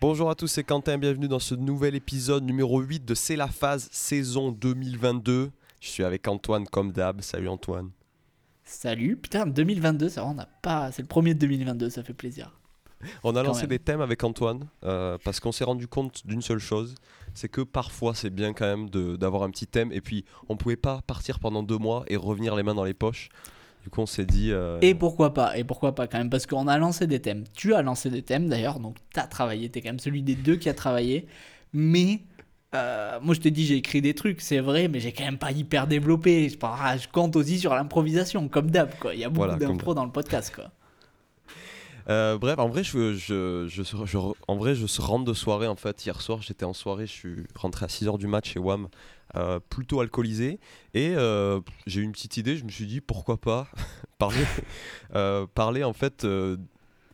Bonjour à tous, c'est Quentin, bienvenue dans ce nouvel épisode numéro 8 de C'est la phase saison 2022. Je suis avec Antoine comme d'hab. Salut Antoine. Salut, putain, 2022, ça on a pas. C'est le premier de 2022, ça fait plaisir. On a lancé des thèmes avec Antoine euh, parce qu'on s'est rendu compte d'une seule chose, c'est que parfois c'est bien quand même d'avoir un petit thème et puis on pouvait pas partir pendant deux mois et revenir les mains dans les poches. Du coup, on s'est dit. Euh, et pourquoi pas Et pourquoi pas quand même Parce qu'on a lancé des thèmes. Tu as lancé des thèmes d'ailleurs, donc tu as travaillé. Tu es quand même celui des deux qui a travaillé. Mais euh, moi, je te dis, j'ai écrit des trucs, c'est vrai, mais j'ai quand même pas hyper développé. Je, je compte aussi sur l'improvisation, comme d'hab. Il y a beaucoup d'impro dans le podcast. Quoi. Euh, bref, en vrai, je, je, je, en vrai, je rentre de soirée. En fait, hier soir, j'étais en soirée. Je suis rentré à 6h du match chez WAM, euh, plutôt alcoolisé. Et euh, j'ai eu une petite idée. Je me suis dit, pourquoi pas parler, parler en fait,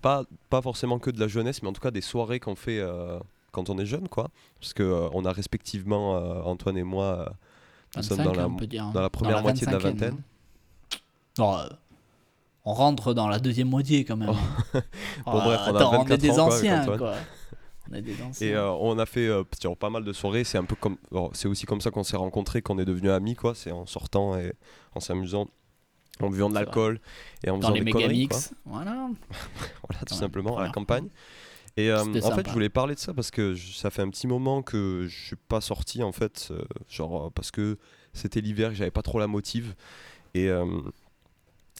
pas, pas forcément que de la jeunesse, mais en tout cas des soirées qu'on fait quand on est jeune, quoi. Parce que on a respectivement, Antoine et moi, nous sommes dans la, dans la première moitié de la vingtaine. Non, on rentre dans la deuxième moitié quand même. bon, bref, on, attends, on est des anciens, quoi. On est des anciens. Et euh, on a fait euh, pas mal de soirées. C'est un peu comme, c'est aussi comme ça qu'on s'est rencontrés, qu'on est devenus amis, quoi. C'est en sortant et en s'amusant, en buvant de l'alcool et en faisant les des conneries, quoi. Voilà. voilà, tout simplement à la campagne. Et euh, en fait, je voulais parler de ça parce que ça fait un petit moment que je suis pas sorti en fait, genre parce que c'était l'hiver, que j'avais pas trop la motive et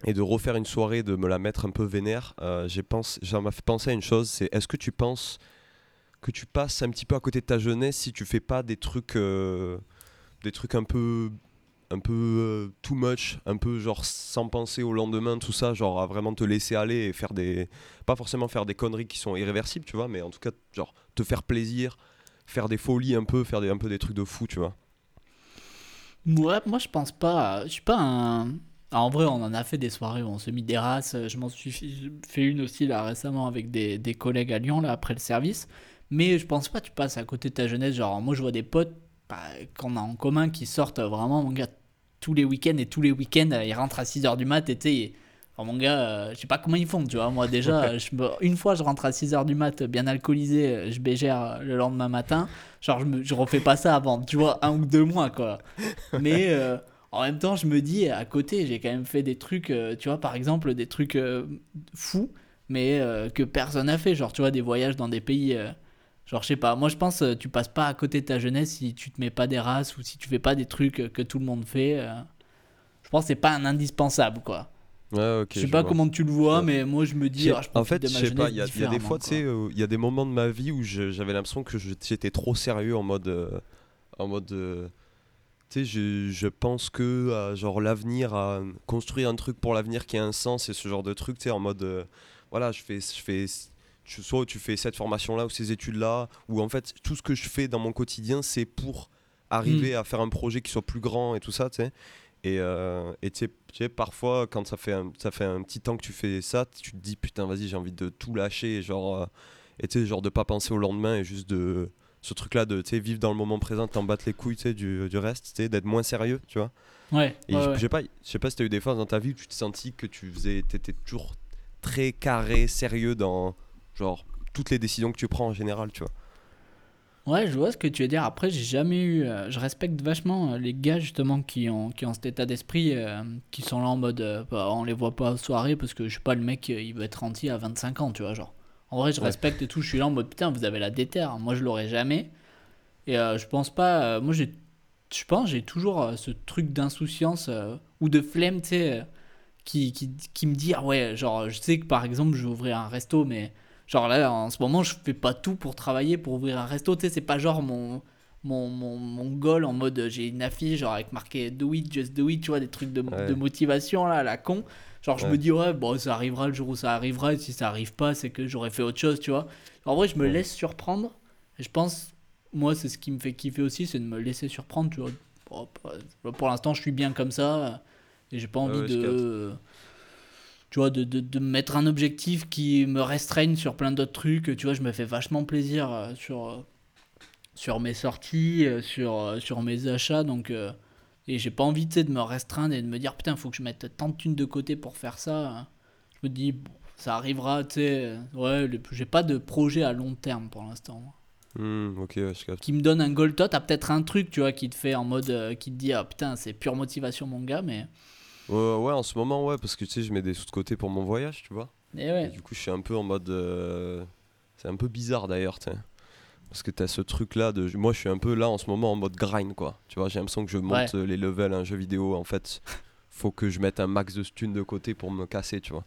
et de refaire une soirée, de me la mettre un peu vénère, euh, j'ai pensé, ça m'a fait penser à une chose, c'est est-ce que tu penses que tu passes un petit peu à côté de ta jeunesse si tu fais pas des trucs, euh, des trucs un peu, un peu euh, too much, un peu genre sans penser au lendemain, tout ça, genre à vraiment te laisser aller et faire des, pas forcément faire des conneries qui sont irréversibles, tu vois, mais en tout cas genre te faire plaisir, faire des folies un peu, faire des, un peu des trucs de fou, tu vois. Ouais, moi je pense pas, je suis pas un ah, en vrai, on en a fait des soirées où on se mit des races. Je m'en suis fait une aussi là récemment avec des, des, collègues à Lyon là après le service. Mais je pense pas que tu passes à côté de ta jeunesse. Genre, moi je vois des potes bah, qu'on a en commun qui sortent vraiment, mon gars, tous les week-ends et tous les week-ends ils rentrent à 6h du mat et tu mon gars, euh, je sais pas comment ils font, tu vois. Moi, déjà, je une fois, je rentre à 6h du mat, bien alcoolisé, je bégère le lendemain matin. Genre, je, me, je refais pas ça avant, tu vois, un ou deux mois, quoi. Mais euh, en même temps, je me dis, à côté, j'ai quand même fait des trucs, euh, tu vois, par exemple, des trucs euh, fous, mais euh, que personne n'a fait. Genre, tu vois, des voyages dans des pays. Genre, je sais pas, moi je pense, tu passes pas à côté de ta jeunesse si tu te mets pas des races ou si tu fais pas des trucs que tout le monde fait. je pense que c'est pas un indispensable, quoi. Ouais, je sais pas comment tu le vois, mais moi je me dis. Ah, en fait, je sais pas, il y, a des fois, tu sais, il y a des moments de ma vie où j'avais l'impression que j'étais trop sérieux en mode. en mode tu sais, je, je, pense que à, genre l'avenir, à construire un truc pour l'avenir qui a un sens et ce genre de truc, tu sais, en mode, euh, voilà, je fais, je fais, tu, soit tu fais cette formation-là ou ces études-là, ou en fait, tout ce que je fais dans mon quotidien, c'est pour arriver mm. à faire un projet qui soit plus grand et tout ça, tu sais. Et euh, tu sais, parfois, quand ça fait, un, ça fait un petit temps que tu fais ça, tu te dis, putain, vas-y, j'ai envie de tout lâcher, genre, euh, et tu sais, genre de pas penser au lendemain et juste de ce truc-là de vivre dans le moment présent, t'en battre les couilles du, du reste, d'être moins sérieux, tu vois. Ouais. Et je sais pas, sais pas si t'as eu des phases dans ta vie où tu te sentis que tu faisais, t'étais toujours très carré, sérieux dans genre toutes les décisions que tu prends en général, tu vois. Ouais, je vois ce que tu veux dire. Après, j'ai jamais eu. Euh, je respecte vachement euh, les gars justement qui ont, qui ont cet état d'esprit, euh, qui sont là en mode. Bah, on les voit pas à soirée parce que je sais pas, le mec il veut être rentier à 25 ans, tu vois, genre. En vrai, je respecte et tout. Je suis là en mode putain, vous avez la déterre. Moi, je l'aurais jamais. Et je pense pas. Moi, j'ai, je pense, j'ai toujours ce truc d'insouciance ou de flemme, tu sais, qui, qui, qui, me dit ah ouais, genre, je sais que par exemple, je vais ouvrir un resto, mais genre là, en ce moment, je fais pas tout pour travailler pour ouvrir un resto. Tu sais, c'est pas genre mon. Mon, mon, mon, goal en mode j'ai une affiche genre avec marqué do it just do it tu vois des trucs de, de motivation là la con Genre, je me dis, ouais, bon, ça arrivera le jour où ça arrivera, et si ça arrive pas, c'est que j'aurais fait autre chose, tu vois. En vrai, je me laisse surprendre, et je pense, moi, c'est ce qui me fait kiffer aussi, c'est de me laisser surprendre, tu vois. pour l'instant, je suis bien comme ça, et j'ai pas envie de. Tu vois, de, de, de, mettre un objectif qui me restreigne sur plein d'autres trucs. Tu vois, je me fais vachement plaisir euh, sur, euh, sur mes sorties, euh, sur, sur mes achats, donc. Et j'ai pas envie de me restreindre et de me dire putain, faut que je mette tant de thunes de côté pour faire ça. Je me dis, ça arrivera, tu sais. Ouais, j'ai pas de projet à long terme pour l'instant. Je capte. Qui me donne un goal tot, t'as peut-être un truc, tu vois, qui te fait en mode. Euh, qui te dit, ah putain, c'est pure motivation, mon gars, mais. Ouais, ouais, en ce moment, ouais, parce que tu sais, je mets des sous de côté pour mon voyage, tu vois. Et ouais. du coup, je suis un peu en mode. Euh, c'est un peu bizarre d'ailleurs, tu sais. Parce que t'as ce truc là de. Moi, je suis un peu là en ce moment en mode grind, quoi. Tu vois, j'ai l'impression que je monte les levels un jeu vidéo. En fait, faut que je mette un max de stun de côté pour me casser, tu vois.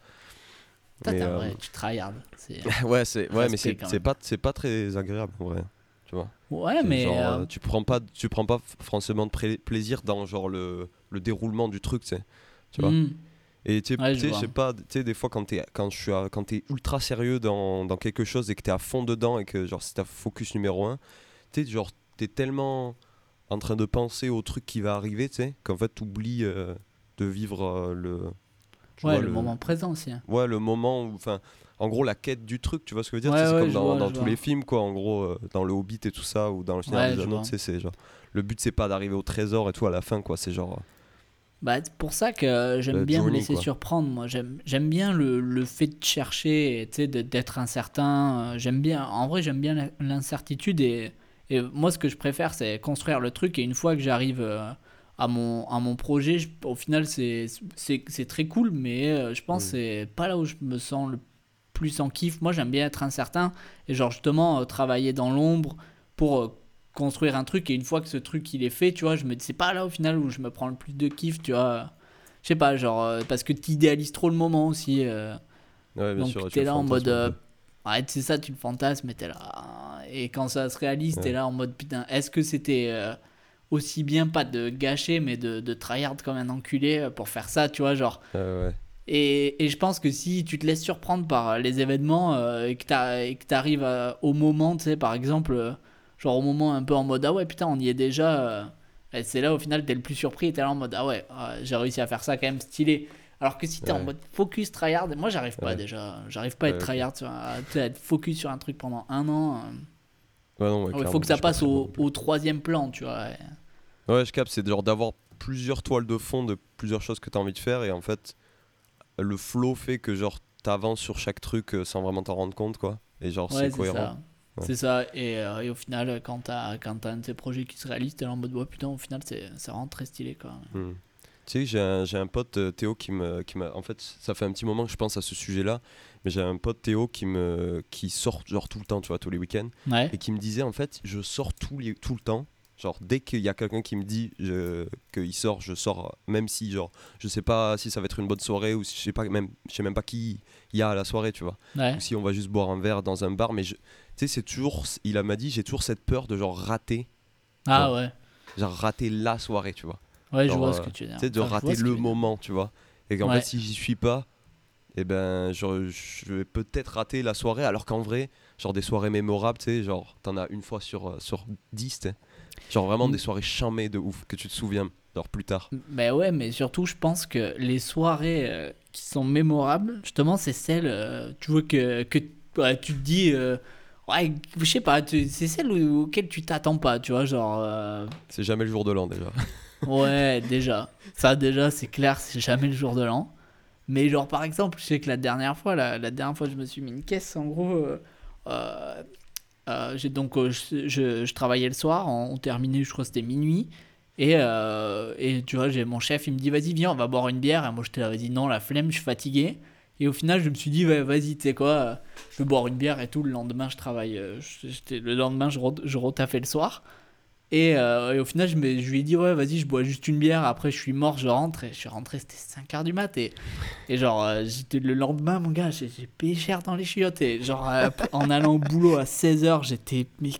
Toi, mais, euh... tu tryhard. ouais, c'est ouais, mais c'est pas c'est pas très agréable, ouais. Tu vois. Ouais, mais euh, tu prends pas tu prends pas forcément de plaisir dans genre le, le déroulement du truc, tu sais. Tu vois. Hmm. Et tu sais, je sais pas, tu sais, des fois quand t'es quand je suis quand t'es ultra sérieux dans, dans, quelque chose et que t'es à fond dedans et que genre c'est ta focus numéro un, tu sais, genre t'es tellement en train de penser au truc qui va arriver, tu sais, qu'en fait t'oublies euh, de vivre euh, le. Ouais, le, moment présent aussi. Hein. Ouais, le moment où, enfin, en gros la quête du truc, tu vois ce que je veux dire C'est comme dans, dans tous les films, quoi, en gros, euh, dans le Hobbit et tout ça, ou dans le Seigneur des Anneaux, tu sais, c'est genre. Le but c'est pas d'arriver au trésor et tout à la fin, quoi, c'est genre bah, c'est pour ça que j'aime bien me laisser surprendre. Moi, j'aime bien le, le, fait de chercher, d'être incertain. J'aime bien, en vrai, j'aime bien l'incertitude et, et, moi, ce que je préfère, c'est construire le truc. Et une fois que j'arrive euh, à mon, à mon projet, au final, c'est très cool, mais euh, je pense que c'est pas là où je me sens le plus en kiff. Moi, j'aime bien être incertain et, genre, justement, euh, travailler dans l'ombre pour construire un truc et une fois que ce truc il est fait, tu vois, je me c'est pas là au final où je me prends le plus de kiff, tu vois. Je sais pas, genre euh, parce que tu idéalises trop le moment aussi. Euh. ouais, bien donc t'es là en mode euh, ouais, c'est ça, tu le fantasmes, t'es là et quand ça se réalise, tu t'es là en mode putain, est-ce que c'était aussi bien pas de gâcher mais de, de tryhard comme un enculé pour faire ça, tu vois, genre. ouais. Et, et, je pense que si tu te laisses surprendre par les événements et que tu arrives au moment, tu sais, par exemple, genre au moment un peu en mode ah ouais putain on y est déjà euh, et c'est là au final t'es le plus surpris et t'es là en mode ah ouais ah, j'ai réussi à faire ça quand même stylé. Alors que si t'es en mode focus tryhard moi j'arrive pas déjà j'arrive pas à être tryhard à, être focus sur un truc pendant un an euh. il faut que ça passe au, au, troisième plan tu vois ouais, je capte c'est genre d'avoir plusieurs toiles de fond de plusieurs choses que t'as envie de faire et en fait le flow fait que genre t'avances sur chaque truc euh, sans vraiment t'en rendre compte quoi. Et genre c'est cohérent c'est ça, et, euh, et, au final, quand t'as as un de ces projets qui se réalise, t'es en mode, ouais, putain, au final, c'est vraiment très stylé, quoi. Hmm. Tu sais, j'ai un, un, pote, euh, Théo, qui m'a. Qui en fait, ça fait un petit moment que je pense à ce sujet-là, mais j'ai un pote, Théo, qui, me, qui sort genre tout le temps, tu vois, tous les week-ends, et qui me disait, en fait, je sors tout, les, tout le temps, Genre, dès qu'il y a quelqu'un qui me dit qu'il sort, je sors, même si, genre, je sais pas si ça va être une bonne soirée ou si je sais pas, même, je sais même pas qui il y a à la soirée, tu vois. Ou si on va juste boire un verre dans un bar, mais tu sais, c'est toujours, il m'a dit, j'ai toujours cette peur de genre rater. Ah ouais. Genre rater la soirée, tu vois. Ouais, je vois ce que tu veux dire. Tu sais, de rater le moment, tu vois. Et qu'en fait, si j'y suis pas, et eh ben, genre, je vais peut-être rater la soirée, alors qu'en vrai, genre des soirées mémorables, tu sais, genre, t'en as une fois sur, euh, sur 10, Genre vraiment mm. des soirées chamées de ouf que tu te souviens genre plus tard. Mais ouais, mais surtout je pense que les soirées euh, qui sont mémorables, justement, c'est celles, euh, tu vois, que, que tu te dis, euh, ouais, je sais pas, c'est celles auxquelles tu t'attends pas, tu vois, genre. C'est jamais le jour de l'an déjà. ouais, déjà. Ça déjà, c'est clair, c'est jamais le jour de l'an. Mais genre par exemple, je sais que la dernière fois, la, la dernière fois, je me suis mis une caisse, en gros. Euh, j'ai donc euh, je, je, travaillais le soir, on, terminait, je crois c'était minuit. Et, euh, et tu vois, j'ai mon chef, il me dit vas-y viens, on va boire une bière. Et moi j'étais là, vas-y non, la flemme, je suis fatigué. Et au final, je me suis dit vas-y, tu sais quoi, je vais boire une bière et tout. Le lendemain, je travaille. le lendemain, je, je retaffais le soir. Euh, et, au final, je, me, je lui ai dit, ouais, vas-y, je bois juste une bière. Après, je suis mort, je rentre. Et je suis rentré, c'était 5h du mat. Et, et genre, euh, j'étais le lendemain, mon gars, j'ai payé dans les chiottes. Et genre, euh, en allant au boulot à 16h, j'étais mais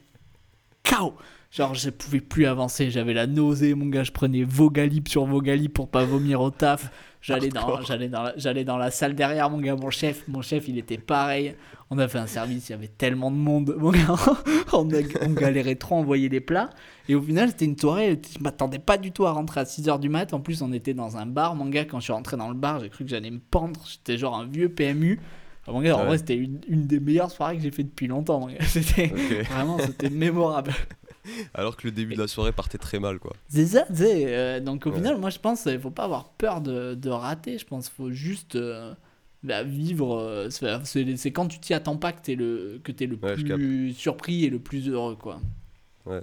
KO. Genre, je pouvais plus avancer. J'avais la nausée, mon gars. Je prenais Vogalip sur Vogalip pour pas vomir au taf. J'allais dans, j'allais dans, j'allais dans la salle derrière, mon gars, mon chef. Mon chef, il était pareil. On a fait un service, il y avait tellement de monde. Mon gars, on, on galérait trop à envoyer les plats. Et au final, c'était une soirée, je m'attendais pas du tout à rentrer à 6h du mat. En plus, on était dans un bar, mon gars. Quand je suis rentré dans le bar, j'ai cru que j'allais me pendre. J'étais genre un vieux PMU. mon gars, en vrai, c'était une, une, des meilleures soirées que j'ai fait depuis longtemps. C'était vraiment, c'était mémorable. Alors que le début de la soirée partait très mal, quoi. C'est ça, tu sais. Euh, donc au final, moi, je pense qu'il faut pas avoir peur de, de rater. Je pense qu'il faut juste. Euh, bah, vivre, euh, c'est quand tu t'y attends pas que t'es le, que es le plus surpris et le plus heureux, quoi. Ouais.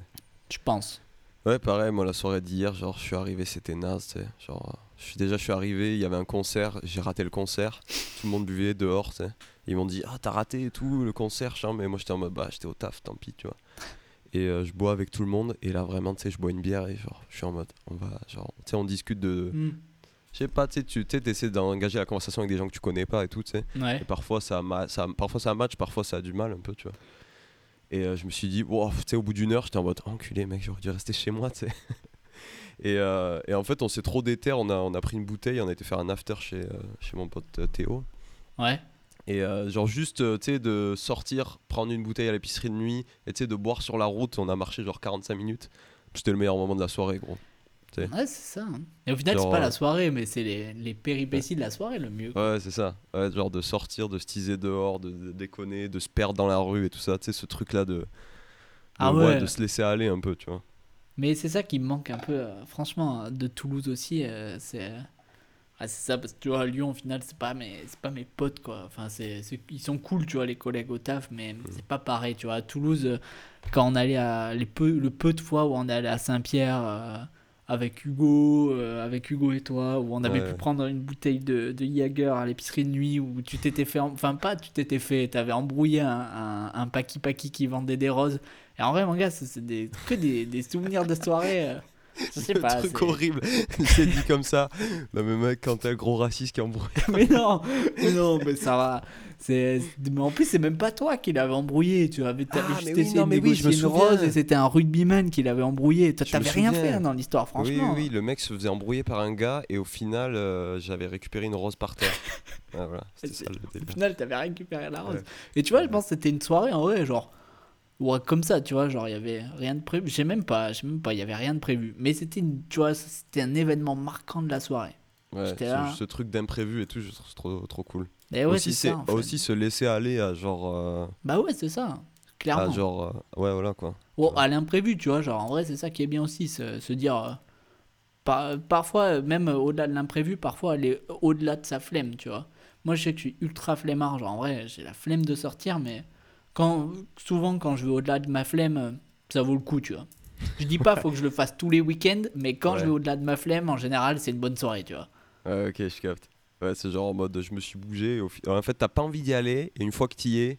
Je pense. Ouais, pareil, moi la soirée d'hier, genre je suis arrivé, c'était naze, tu sais. Genre, je suis, déjà je suis arrivé, il y avait un concert, j'ai raté le concert, tout le monde buvait dehors, tu sais. Ils m'ont dit, ah t'as raté et tout, le concert, mais moi j'étais en mode, bah j'étais au taf, tant pis, tu vois. Et euh, je bois avec tout le monde, et là vraiment, tu sais, je bois une bière et genre, je suis en mode, on va, genre, tu sais, on discute de. Hmm je sais pas, tu essaies d'engager la conversation avec des gens que tu connais pas et tout, tu sais. Et parfois ça, ça, parfois ça match, parfois ça a du mal un peu, tu vois. Et euh, je me suis dit, wow, tu sais, au bout d'une heure, j'étais en mode, enculé, mec, j'aurais dû rester chez moi, tu sais. et, euh, et, en fait, on s'est trop déter, on a, on a pris une bouteille, on a été faire un after chez, chez mon pote Théo. Ouais. Et genre juste, tu sais, de sortir, prendre une bouteille à l'épicerie de nuit, et tu sais, de boire sur la route, on a marché genre 45 minutes. C'était le meilleur moment de la soirée, gros. Ouais, c'est ça. Hein. Et au final, c'est pas la euh, soirée, mais c'est les, les, péripéties de la soirée le mieux. Ouais, c'est ça. Ouais, genre de sortir, de se teaser dehors, de, déconner, de se perdre dans la rue et tout ça. Tu sais, ce truc-là de, de, ah ouais. de se laisser aller un peu, tu vois. Mais c'est ça qui me manque un peu, euh, franchement, de Toulouse aussi. Euh, c'est. c'est ça, parce que tu vois, à Lyon, au final, c'est pas mes, c'est pas mes potes, quoi. Enfin, c'est, ils sont cool, tu vois, les collègues au taf, mais mm. c'est pas pareil, tu vois. À Toulouse, quand on allait à. Les peu, le peu de fois où on allait à Saint-Pierre avec Hugo, euh, avec Hugo et toi, où on avait pu prendre une bouteille de, de à l'épicerie de nuit, où tu t'étais fait, enfin pas tu t'étais fait, t'avais embrouillé un, un, un paki paki qui vendait des roses. Et en vrai, mon gars, c'est des, que des, des souvenirs de soirée. C'est un truc horrible. C'est dit comme ça. Non, mais mec, quand t'es un gros raciste qui embrouille. mais non, mais non, mais ça va. C'est, mais en plus, c'est même pas toi qui l'avais embrouillé. Tu avais, ah, juste essayé de oui, je me une rose et c'était un rugbyman qui l'avait embrouillé. T'avais rien fait hein, dans l'histoire, franchement. Oui, oui, le mec se faisait embrouiller par un gars et au final, euh, j'avais récupéré une rose par terre. ah, voilà, ça, le au final, t'avais récupéré la rose. Et tu vois, je pense que c'était une soirée en vrai, genre Ouais, comme ça, tu vois, genre il y avait rien de prévu. Je sais même pas, je sais même pas, il y avait rien de prévu. Mais c'était, tu vois, c'était un événement marquant de la soirée. Ouais, ce, ce, truc d'imprévu et tout, je trouve trop, trop cool. Et ouais, aussi, c'est aussi se laisser aller à genre. Euh, bah ouais, c'est ça, clairement. À genre, euh, ouais, voilà quoi. Bon, à l'imprévu, tu vois, genre en vrai, c'est ça qui est bien aussi, se, se dire. Euh, par, parfois, même au-delà de l'imprévu, parfois aller au-delà de sa flemme, tu vois. Moi, je sais que je suis ultra flemmard, genre en vrai, j'ai la flemme de sortir, mais quand, souvent, quand je vais au-delà de ma flemme, ça vaut le coup, tu vois. Je dis pas, faut que je le fasse tous les week-ends, mais quand je vais au-delà de ma flemme, en général, c'est une bonne soirée, tu vois. Ouais, ok, je capte. Ouais, c'est genre en mode, je me suis bougé. En fait, t'as pas envie d'y aller, et une fois que t'y es,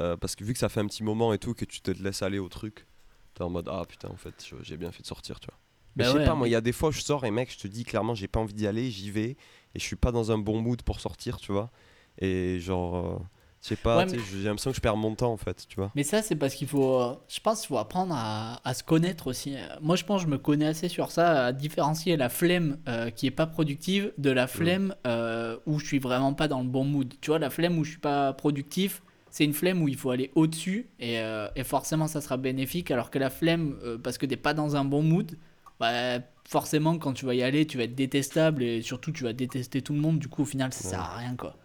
euh, parce que vu que ça fait un petit moment et tout, que tu te laisses aller au truc, t'es en mode, ah putain, en fait, j'ai bien fait de sortir, tu vois. Mais bah je sais pas, moi, il y a des fois où je sors et mec, je te dis clairement, j'ai pas envie d'y aller, j'y vais, et je suis pas dans un bon mood pour sortir, tu vois. Et genre. Euh, je sais pas, j'ai l'impression que je perds mon temps en fait, tu vois. Mais ça, c'est parce qu'il faut, euh, je pense qu'il faut apprendre à, à, se connaître aussi. Moi, je pense que je me connais assez sur ça, à différencier la flemme euh, qui est pas productive de la flemme euh, où je suis vraiment pas dans le bon mood. Tu vois, la flemme où je suis pas productif, c'est une flemme où il faut aller au-dessus et, et, forcément ça sera bénéfique, alors que la flemme, parce que t'es pas dans un bon mood, bah, forcément quand tu vas y aller, tu vas être détestable et surtout tu vas détester tout le monde, du coup au final ça sert à rien quoi.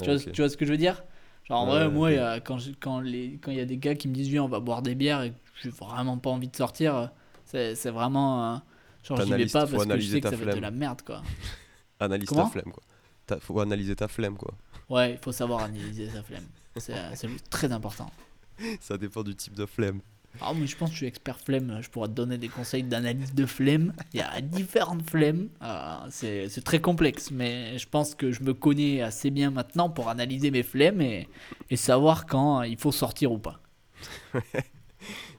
tu, vois, tu vois ce que je veux dire? En vrai, moi, quand il quand quand y a des gars qui me disent, viens, on va boire des bières et que j'ai vraiment pas envie de sortir, c'est vraiment. Euh, genre, j'y vais pas parce que je sais que ça va être de la merde, quoi. Analyse ta flemme, quoi. Faut analyser ta flemme, quoi. Ouais, il faut savoir analyser sa flemme. C'est très important. Ça dépend du type de flemme. Ah, mais je pense que je suis expert flemme. Je pourrais te donner des conseils d'analyse de flemme. Il y a différentes flemmes. Euh, c'est très complexe, mais je pense que je me connais assez bien maintenant pour analyser mes flemmes et, et savoir quand il faut sortir ou pas.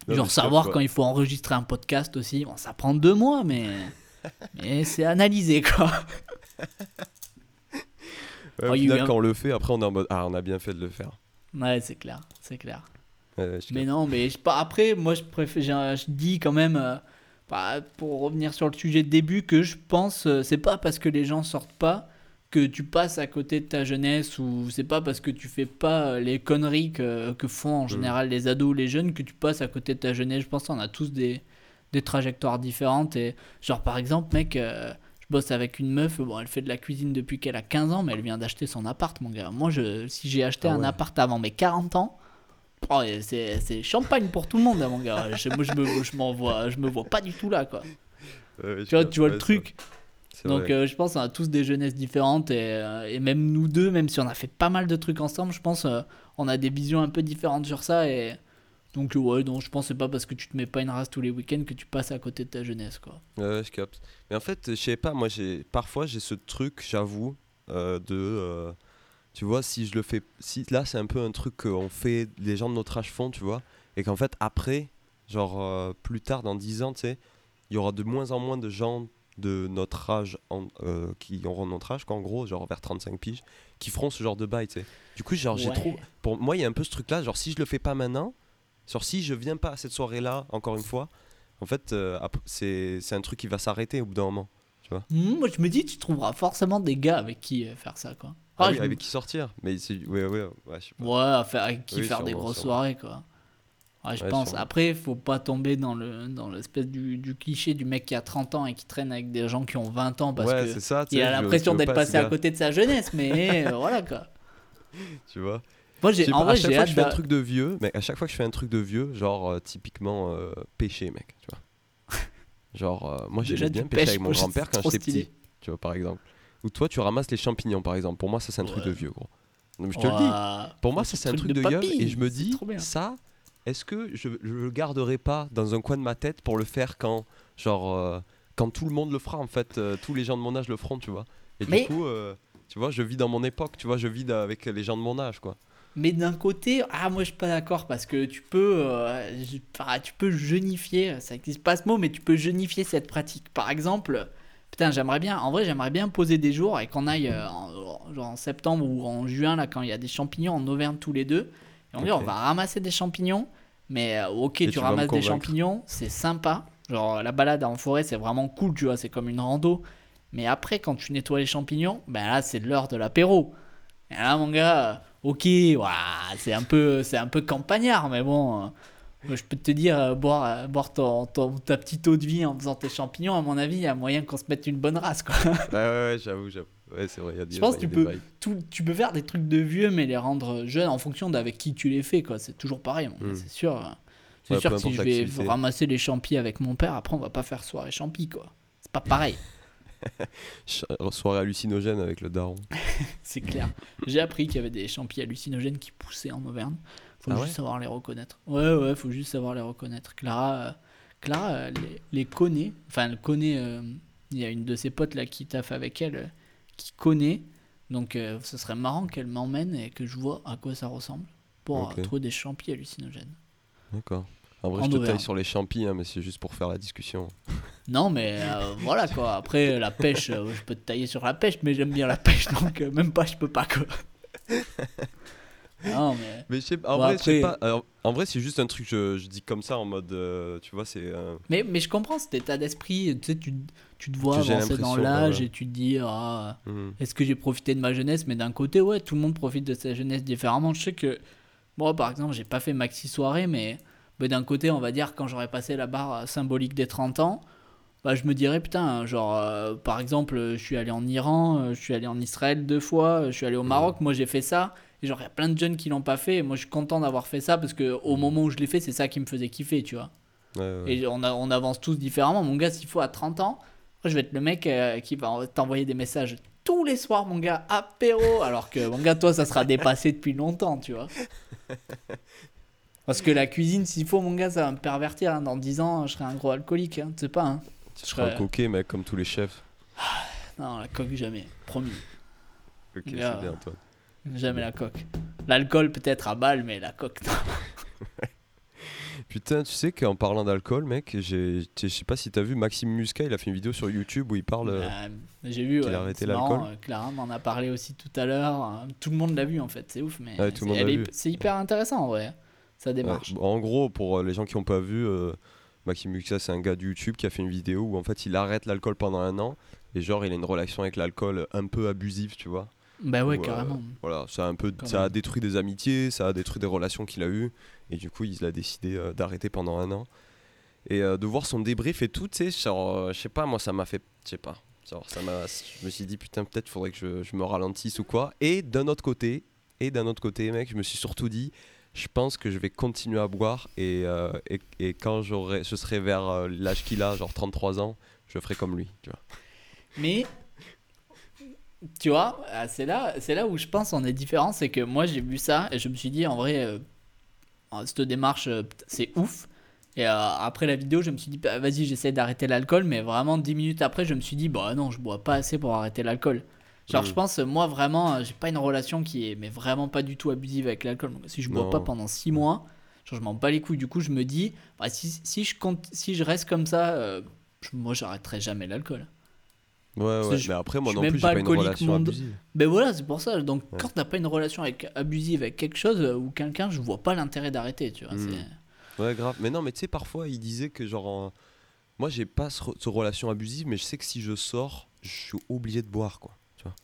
Genre savoir quand il faut enregistrer un podcast aussi. Bon, ça prend deux mois, mais, mais c'est analysé quoi. au final, quand on le fait, après on est en mode Ah, on a bien fait de le faire. Ouais, c'est clair, c'est clair mais non, mais je, après, moi, je, préfère, je, dis quand même, euh, bah, pour revenir sur le sujet de début, que je pense, euh, c'est pas parce que les gens sortent pas que tu passes à côté de ta jeunesse ou c'est pas parce que tu fais pas euh, les conneries que, que font en mm. général les ados ou les jeunes que tu passes à côté de ta jeunesse. Je pense qu'on a tous des, des trajectoires différentes. Et genre, par exemple, mec, je bosse avec une meuf, bon, elle fait de la cuisine depuis qu'elle a 15 ans, mais elle vient d'acheter son appart, mon gars. Moi, je, si j'ai acheté ah un appart avant mes 40 ans, Oh, c'est champagne pour tout le monde, mon gars. Je, moi, je me, je, vois, je me vois pas du tout là, quoi. tu vois, tu vois le truc. Donc je pense qu'on a tous des jeunesses différentes et, et, même nous deux, même si on a fait pas mal de trucs ensemble, je pense on a des visions un peu différentes sur ça et donc ouais, donc je pense c'est pas parce que tu te mets pas une race tous les week-ends que tu passes à côté de ta jeunesse quoi. Ouais, je capte. Mais en fait, je sais pas, moi j'ai parfois j'ai ce truc, j'avoue, euh, de euh, tu vois si je le fais si là c'est un peu un truc qu'on fait les gens de notre âge font, tu vois, et qu'en fait après genre euh, plus tard dans 10 ans, tu sais, il y aura de moins en moins de gens de notre âge en, qui auront notre âge qu'en gros genre vers 35 piges qui feront ce genre de bail, tu sais. Du coup, genre j'ai trop pour moi il y a un peu ce truc là, genre si je le fais pas maintenant Genre, si je viens pas à cette soirée-là, encore une fois, en fait, euh, c'est un truc qui va s'arrêter au bout d'un moment. Tu vois mmh, moi, je me dis, tu trouveras forcément des gars avec qui euh, faire ça, quoi. Ah, ah avec qui sortir. Mais ouais, ouais, ouais, je sais pas. Ouais, avec qui faire des grosses soirées, quoi. Ouais, je pense. Après, il faut pas tomber dans le dans l'espèce du, du, cliché du mec qui a 30 ans et qui traîne avec des gens qui ont 20 ans parce que ça, il a l'impression d'être passé à côté de sa jeunesse. Mais euh, voilà quoi. Tu vois? Moi, j'ai, en vrai, j'ai hâte je fais un truc de vieux, mais à chaque fois que je fais un truc de vieux, genre euh, typiquement euh, pêcher, mec, tu vois. genre, euh, moi, j'ai bien pêché avec mon grand-père quand j'étais petit, tu vois, par exemple. Ou toi, tu ramasses les champignons, par exemple. Pour moi, ça, c'est un truc de vieux, gros. je te le dis. Pour moi, ça, c'est un truc de, vieux, et je me dis, ça, est-ce que je, je le garderai pas dans un coin de ma tête pour le faire quand, genre, quand tout le monde le fera, en fait, tous les gens de mon âge le feront, tu vois. Et du coup, tu vois, je vis dans mon époque, tu vois, je vis avec les gens de mon âge, quoi. Mais d'un côté, ah moi je suis pas d'accord parce que tu peux, euh, tu peux jeunifier, ça n'existe pas ce mot, mais tu peux jeunifier cette pratique. Par exemple, putain j'aimerais bien, en vrai j'aimerais bien poser des jours et qu'on aille euh, en, genre en septembre ou en juin là quand il y a des champignons en Auvergne tous les deux. Et on dit on va ramasser des champignons, mais euh, ok tu, ramasses des champignons, c'est sympa. Genre la balade en forêt c'est vraiment cool, tu vois, c'est comme une rando. Mais après quand tu nettoies les champignons, ben là c'est l'heure de l'apéro. Et là mon gars ok, c'est un peu, c'est un peu campagnard, mais bon, euh, je peux te dire, euh, boire, euh, boire ton, ta petite eau de vie en faisant tes champignons, à mon avis, il y a moyen qu'on se mette une bonne race, quoi. Ouais, ouais, ouais j'avoue, j'avoue. Ouais, c'est vrai, y a Je pense que tu peux, tout, tu peux faire des trucs de vieux, mais les rendre jeunes en fonction d'avec qui tu les fais, quoi. C'est toujours pareil, hmm. c'est sûr. C'est sûr que si je vais ramasser les champis avec mon père, après on va pas faire soirée champi, quoi. C'est pas pareil. Soirée hallucinogène avec le daron. c'est clair. J'ai appris qu'il y avait des champis hallucinogènes qui poussaient en Auvergne. Faut ah juste savoir les reconnaître. Ouais, ouais, faut juste savoir les reconnaître. Clara, euh, Clara euh, les, connaît. Enfin, elle connaît. Euh, il y a une de ses potes là qui taffe avec elle qui connaît. Donc, ce serait marrant qu'elle m'emmène et que je vois à quoi ça ressemble pour trouver des champis hallucinogènes. D'accord. En vrai, je te taille sur les champis, hein, mais c'est juste pour faire la discussion. Non, mais euh, voilà quoi. Après, la pêche, euh, je peux te tailler sur la pêche, mais j'aime bien la pêche, donc euh, même pas, je peux pas quoi. non, mais. mais sais, en, vrai, sais pas, en vrai, c'est juste un truc, je, je, dis comme ça en mode. tu vois, c'est. Mais, mais je comprends cet état d'esprit. Tu sais, tu, tu te vois avancer dans l'âge et tu te dis, ah, mhm. est-ce que j'ai profité de ma jeunesse? Mais d'un côté, ouais, tout le monde profite de sa jeunesse différemment. Je sais que. Moi, par exemple, j'ai pas fait maxi soirée, mais mais d'un côté, on va dire, quand j'aurais passé la barre symbolique des 30 ans, bah, je me dirais, putain, genre, euh, par exemple, je suis allé en Iran, euh, je suis allé en Israël deux fois, je suis allé au Maroc, moi j'ai fait ça. Et genre, il y a plein de jeunes qui l'ont pas fait. Et moi, je suis content d'avoir fait ça parce que au moment où je l'ai fait, c'est ça qui me faisait kiffer, tu vois. Et on, on avance tous différemment. Mon gars, s'il faut à 30 ans, je vais être le mec euh, qui va t'envoyer des messages tous les soirs, mon gars, apéro. Alors que, mon gars, toi, ça sera dépassé depuis longtemps, tu vois. Parce que la cuisine, s'il faut, mon gars, ça va me pervertir. Hein. Dans 10 ans, je serai un gros alcoolique. Hein. Tu sais pas. Hein. Tu seras un coquet, mec, comme tous les chefs. non, la coque, jamais. Promis. Ok, c'est bien, toi. Jamais la coque. L'alcool, peut-être à balle, mais la coque, non. Putain, tu sais qu'en parlant d'alcool, mec, je sais pas si t'as vu Maxime Musca, il a fait une vidéo sur YouTube où il parle. Bah, j'ai vu, qu'il a arrêté l'alcool. Euh, Clara m'en a parlé aussi tout à l'heure. Tout le monde l'a vu en fait, c'est ouf, mais c'est hyper intéressant en vrai ça démarche. en gros, pour euh, les gens qui n'ont pas vu, euh, Maxime Muxa, c'est un gars de YouTube qui a fait une vidéo où en fait il arrête l'alcool pendant un an et genre il a une relation avec l'alcool un peu abusive, tu vois. Bah ouais, euh, carrément. Voilà, ça a un peu, ça a détruit des amitiés, ça a détruit des relations qu'il a eues et du coup il a décidé d'arrêter pendant un an. Et de voir son débrief et tout, tu sais, genre, je sais pas, moi ça m'a fait, je sais pas, genre ça m'a, je me suis dit putain peut-être faudrait que je, je me ralentisse ou quoi. Et d'un autre côté, et d'un autre côté, mec, je me suis surtout dit, je pense que je vais continuer à boire et, euh, et, et, quand j'aurai, je serai vers euh, l'âge qu'il a, genre 33 ans, je ferai comme lui. Tu vois. Mais tu vois, ah, c'est là, c'est là où je pense on est différent, c'est que moi j'ai vu ça et je me suis dit en vrai, euh, cette démarche euh, c'est ouf. Et euh, après la vidéo, je me suis dit bah, vas-y, j'essaie d'arrêter l'alcool, mais vraiment 10 minutes après, je me suis dit bah non, je bois pas assez pour arrêter l'alcool. Genre, je mm. pense, moi vraiment, j'ai pas une relation qui est mais vraiment pas du tout abusive avec l'alcool. Si je bois pas pendant 6 mois, genre, je m'en bats les couilles. Du coup, je me dis bah, si, si, je compte, si je reste comme ça, moi j'arrêterai jamais l'alcool. Ouais, ouais, mais après, moi non plus, j'ai pas une relation abusive. Ben voilà, c'est pour ça. Donc, quand t'as pas une relation avec, abusive avec quelque chose euh, ou quelqu'un, je vois pas l'intérêt d'arrêter, tu vois. Hmm. Ouais, grave. Mais non, mais tu sais, parfois, il disait que, genre, moi, j'ai pas ce, relation abusive, mais je sais que si je sors, je suis obligé de boire, quoi. Tu vois.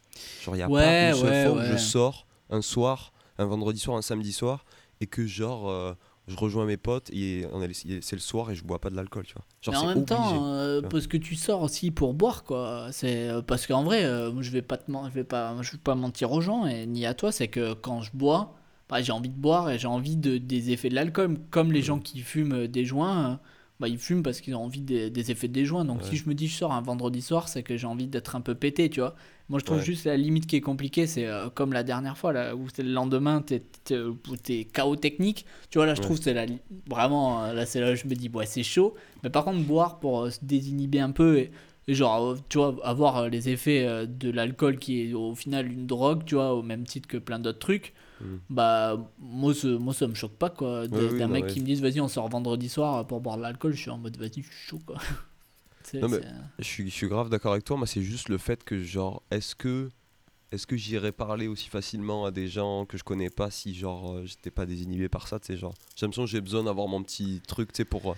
Genre, il y a pas une seule fois où je sors un soir, un vendredi soir, un samedi soir, et que, genre, euh, je rejoins mes potes et c'est le soir et je bois pas de l'alcool, tu vois. Genre, mais en même temps, euh, parce que tu sors aussi pour boire, quoi. C'est euh, parce qu'en vrai, euh, je vais pas te je vais pas, je vais pas mentir aux gens et ni à toi, c'est que quand je bois, bah, j'ai envie de boire et j'ai envie de, des effets de l'alcool, comme les mm. gens qui fument des joints. Bah, ils fument parce qu'ils ont envie des, effets des joints. Donc si je me dis je sors un vendredi soir, c'est que j'ai envie d'être un peu pété, tu vois. Moi, je trouve juste la limite qui est compliquée, c'est euh, comme la dernière fois, là, où c'est le lendemain, t'es es, chaos technique. Tu vois, là, je trouve c'est la, vraiment, euh, là, c'est là où je me dis, ouais, c'est chaud. Mais par contre, boire pour euh, se désinhiber un peu et, genre, tu vois, avoir les effets de l'alcool qui est au final une drogue, tu vois, au même titre que plein d'autres trucs. Mm. Bah, moi, moi, ça me choque pas, quoi. D'un mec qui me dise, vas-y, on sort vendredi soir pour boire de l'alcool, je suis en mode, vas-y, je suis chaud, quoi. Non, mais je, suis, je suis grave d'accord avec toi. Moi, c'est juste le fait que, genre, est-ce que, est-ce que j'irais parler aussi facilement à des gens que je connais pas si, genre, euh, j'étais pas désinhibé par ça, tu sais, genre, j'ai l'impression que j'ai besoin d'avoir mon petit truc, tu sais, pour euh,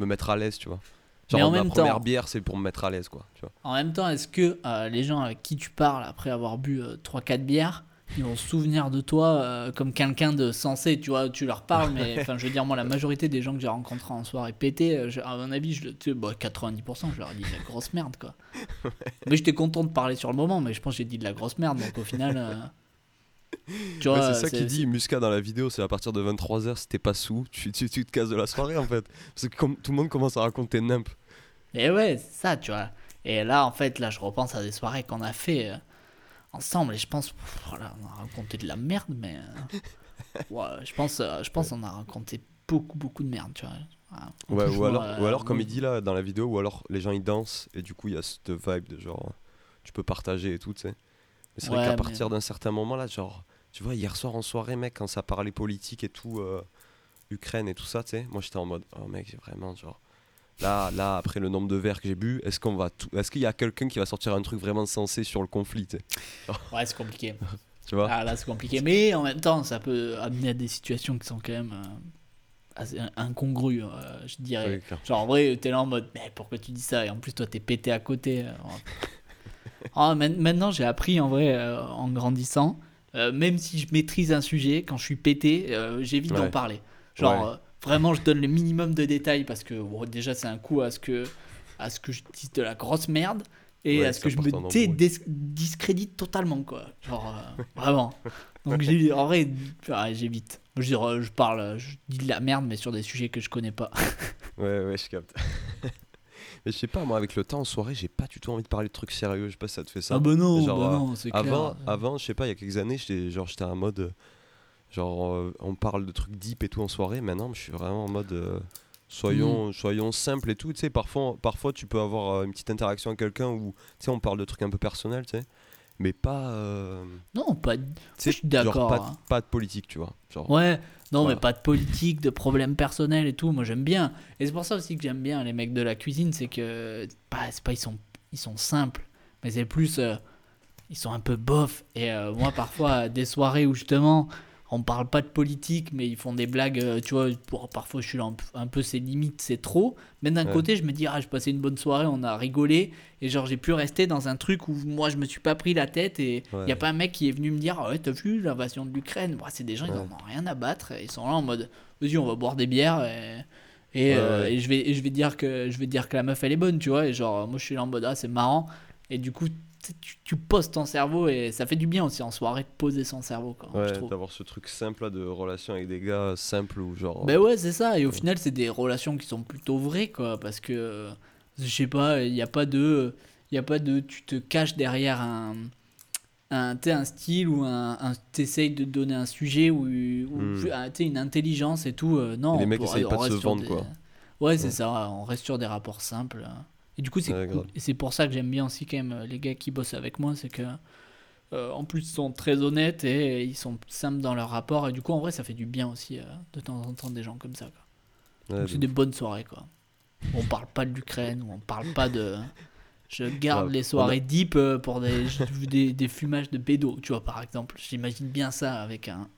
me mettre à l'aise, tu vois. Genre, mais en ma première bière, c'est pour me mettre à l'aise, quoi, tu vois. En même temps, est-ce que euh, les gens avec qui tu parles après avoir bu 3-4 bières, ils vont se souvenir de toi euh, comme quelqu'un de sensé, tu vois, tu leur parles, mais enfin, je veux dire, moi, la majorité des gens que j'ai rencontrés en soirée pété, euh, à mon avis, je, tu sais, 90%, bah, je leur ai dit de la grosse merde, quoi. Mais j'étais content de parler sur le moment, mais je pense que j'ai dit de la grosse merde, donc au final. Euh, tu vois, c'est ça qu'il dit, Musca dans la vidéo, c'est à partir de 23h, si t'es pas sous, tu, tu, te casses de la soirée en fait. Parce que comme, tout le monde commence à raconter nimp. Et ouais, c'est ça, tu vois. Et là, en fait, là, je repense à des soirées qu'on a fait ensemble et je pense voilà, on a raconté de la merde mais euh, ouais, je pense euh, je pense on a raconté beaucoup beaucoup de merde tu vois. Ouais, ou alors, ou alors comme il dit là dans la vidéo ou alors les gens ils dansent et du coup il y a cette vibe de genre tu peux partager et tout tu sais. Mais c'est vrai qu'à partir d'un certain moment là genre tu vois hier soir en soirée mec quand ça parlait politique et tout euh, Ukraine et tout ça tu sais moi j'étais en mode oh mec vraiment genre Là, là, après le nombre de verres que j'ai bu, est-ce qu'on va est-ce qu'il y a quelqu'un qui va sortir un truc vraiment sensé sur le conflit Ouais, c'est compliqué. tu vois? Ah, Là, c'est compliqué, mais en même temps, ça peut amener à des situations qui sont quand même euh, assez incongrues, euh, je dirais. Genre en vrai, t'es là en mode, mais pourquoi tu dis ça? Et en plus, toi, t'es pété à côté. Ah, maintenant, j'ai appris en vrai, en grandissant, même si je maîtrise un sujet, quand je suis pété, j'évite d'en parler. Genre. Vraiment, je donne le minimum de détails parce que déjà, c'est un coup à ce que, à ce que je dise de la grosse merde et à ce que je me discrédite totalement, quoi. Genre, euh, vraiment. Donc, en vrai, j'évite. Je, je parle, je dis de la merde, mais sur des sujets que je connais pas. ouais, ouais, je capte. mais je sais pas, moi, avec le temps en soirée, j'ai pas du tout envie de parler de trucs sérieux. Je sais pas si ça te fait ça. Ah, bah non, bah non c'est clair. Avant, avant, je sais pas, il y a quelques années, j'étais en mode Genre, euh, on parle de trucs deep et tout en soirée. Maintenant, je suis vraiment en mode. Euh, soyons, mm. soyons simples et tout. Tu sais, parfois, parfois, tu peux avoir euh, une petite interaction avec quelqu'un où, tu sais, on parle de trucs un peu personnels, tu sais. Mais pas. Non, pas. Je suis d'accord. Pas, hein. pas, de politique, tu vois. Genre, ouais, non, mais pas de politique, de problèmes personnels et tout. Moi, j'aime bien. Et c'est pour ça aussi que j'aime bien les mecs de la cuisine. C'est que. Bah, c'est pas, ils sont, ils sont simples. Mais c'est plus. ils sont un peu bof. Et moi, parfois, des soirées où justement on parle pas de politique, mais ils font des blagues, euh, tu vois, pour, parfois je suis un, un peu ses limites, c'est trop. Mais d'un côté, je me dis, ah, j'ai passé une bonne soirée, on a rigolé, et genre, j'ai pu rester dans un truc où moi, je me suis pas pris la tête, et il y a pas un mec qui est venu me dire, ah ouais, t'as vu l'invasion de l'Ukraine? Bah, C'est des gens, ils en ont rien à battre, ils sont là en mode, vas-y, on va boire des bières, et, euh, et, je, vais, je, vais dire que, je vais dire que la meuf, elle est bonne, tu vois, et genre, moi, je suis là en mode, ah, c'est marrant, et du coup, tu, poses ton cerveau et ça fait du bien aussi en soirée de poser son cerveau. Quoi, ouais, d'avoir ce truc simple là, de relation avec des gars simples ou genre. Ben ouais, c'est ça. Et au final, c'est des relations qui sont plutôt vraies quoi. Parce que, je sais pas, il n'y a pas de. Il a pas de. Tu te caches derrière un. un, un style ou un, un t'essayes de donner un sujet ou, ou Hmm. un- une intelligence et tout. euh, non, Et les on mecs essayent pas de se vendre, des- quoi. Ouais, c'est Ouais. ça, on reste sur des rapports simples. Et du coup, c'est Ouais, cool. c'est pour ça que j'aime bien aussi quand même euh, les gars qui bossent avec moi, c'est que euh, en plus ils sont très honnêtes et ils sont simples dans leur rapport et du coup en vrai ça fait du bien aussi euh, de temps en temps des gens comme ça. Quoi. Ouais, Donc c'est de- des bonnes soirées quoi. On parle pas de l'Ukraine, on parle pas de. Je garde Ouais, les soirées deep pour des, des, des fumages de bédo, tu vois, par exemple. J'imagine bien ça avec un.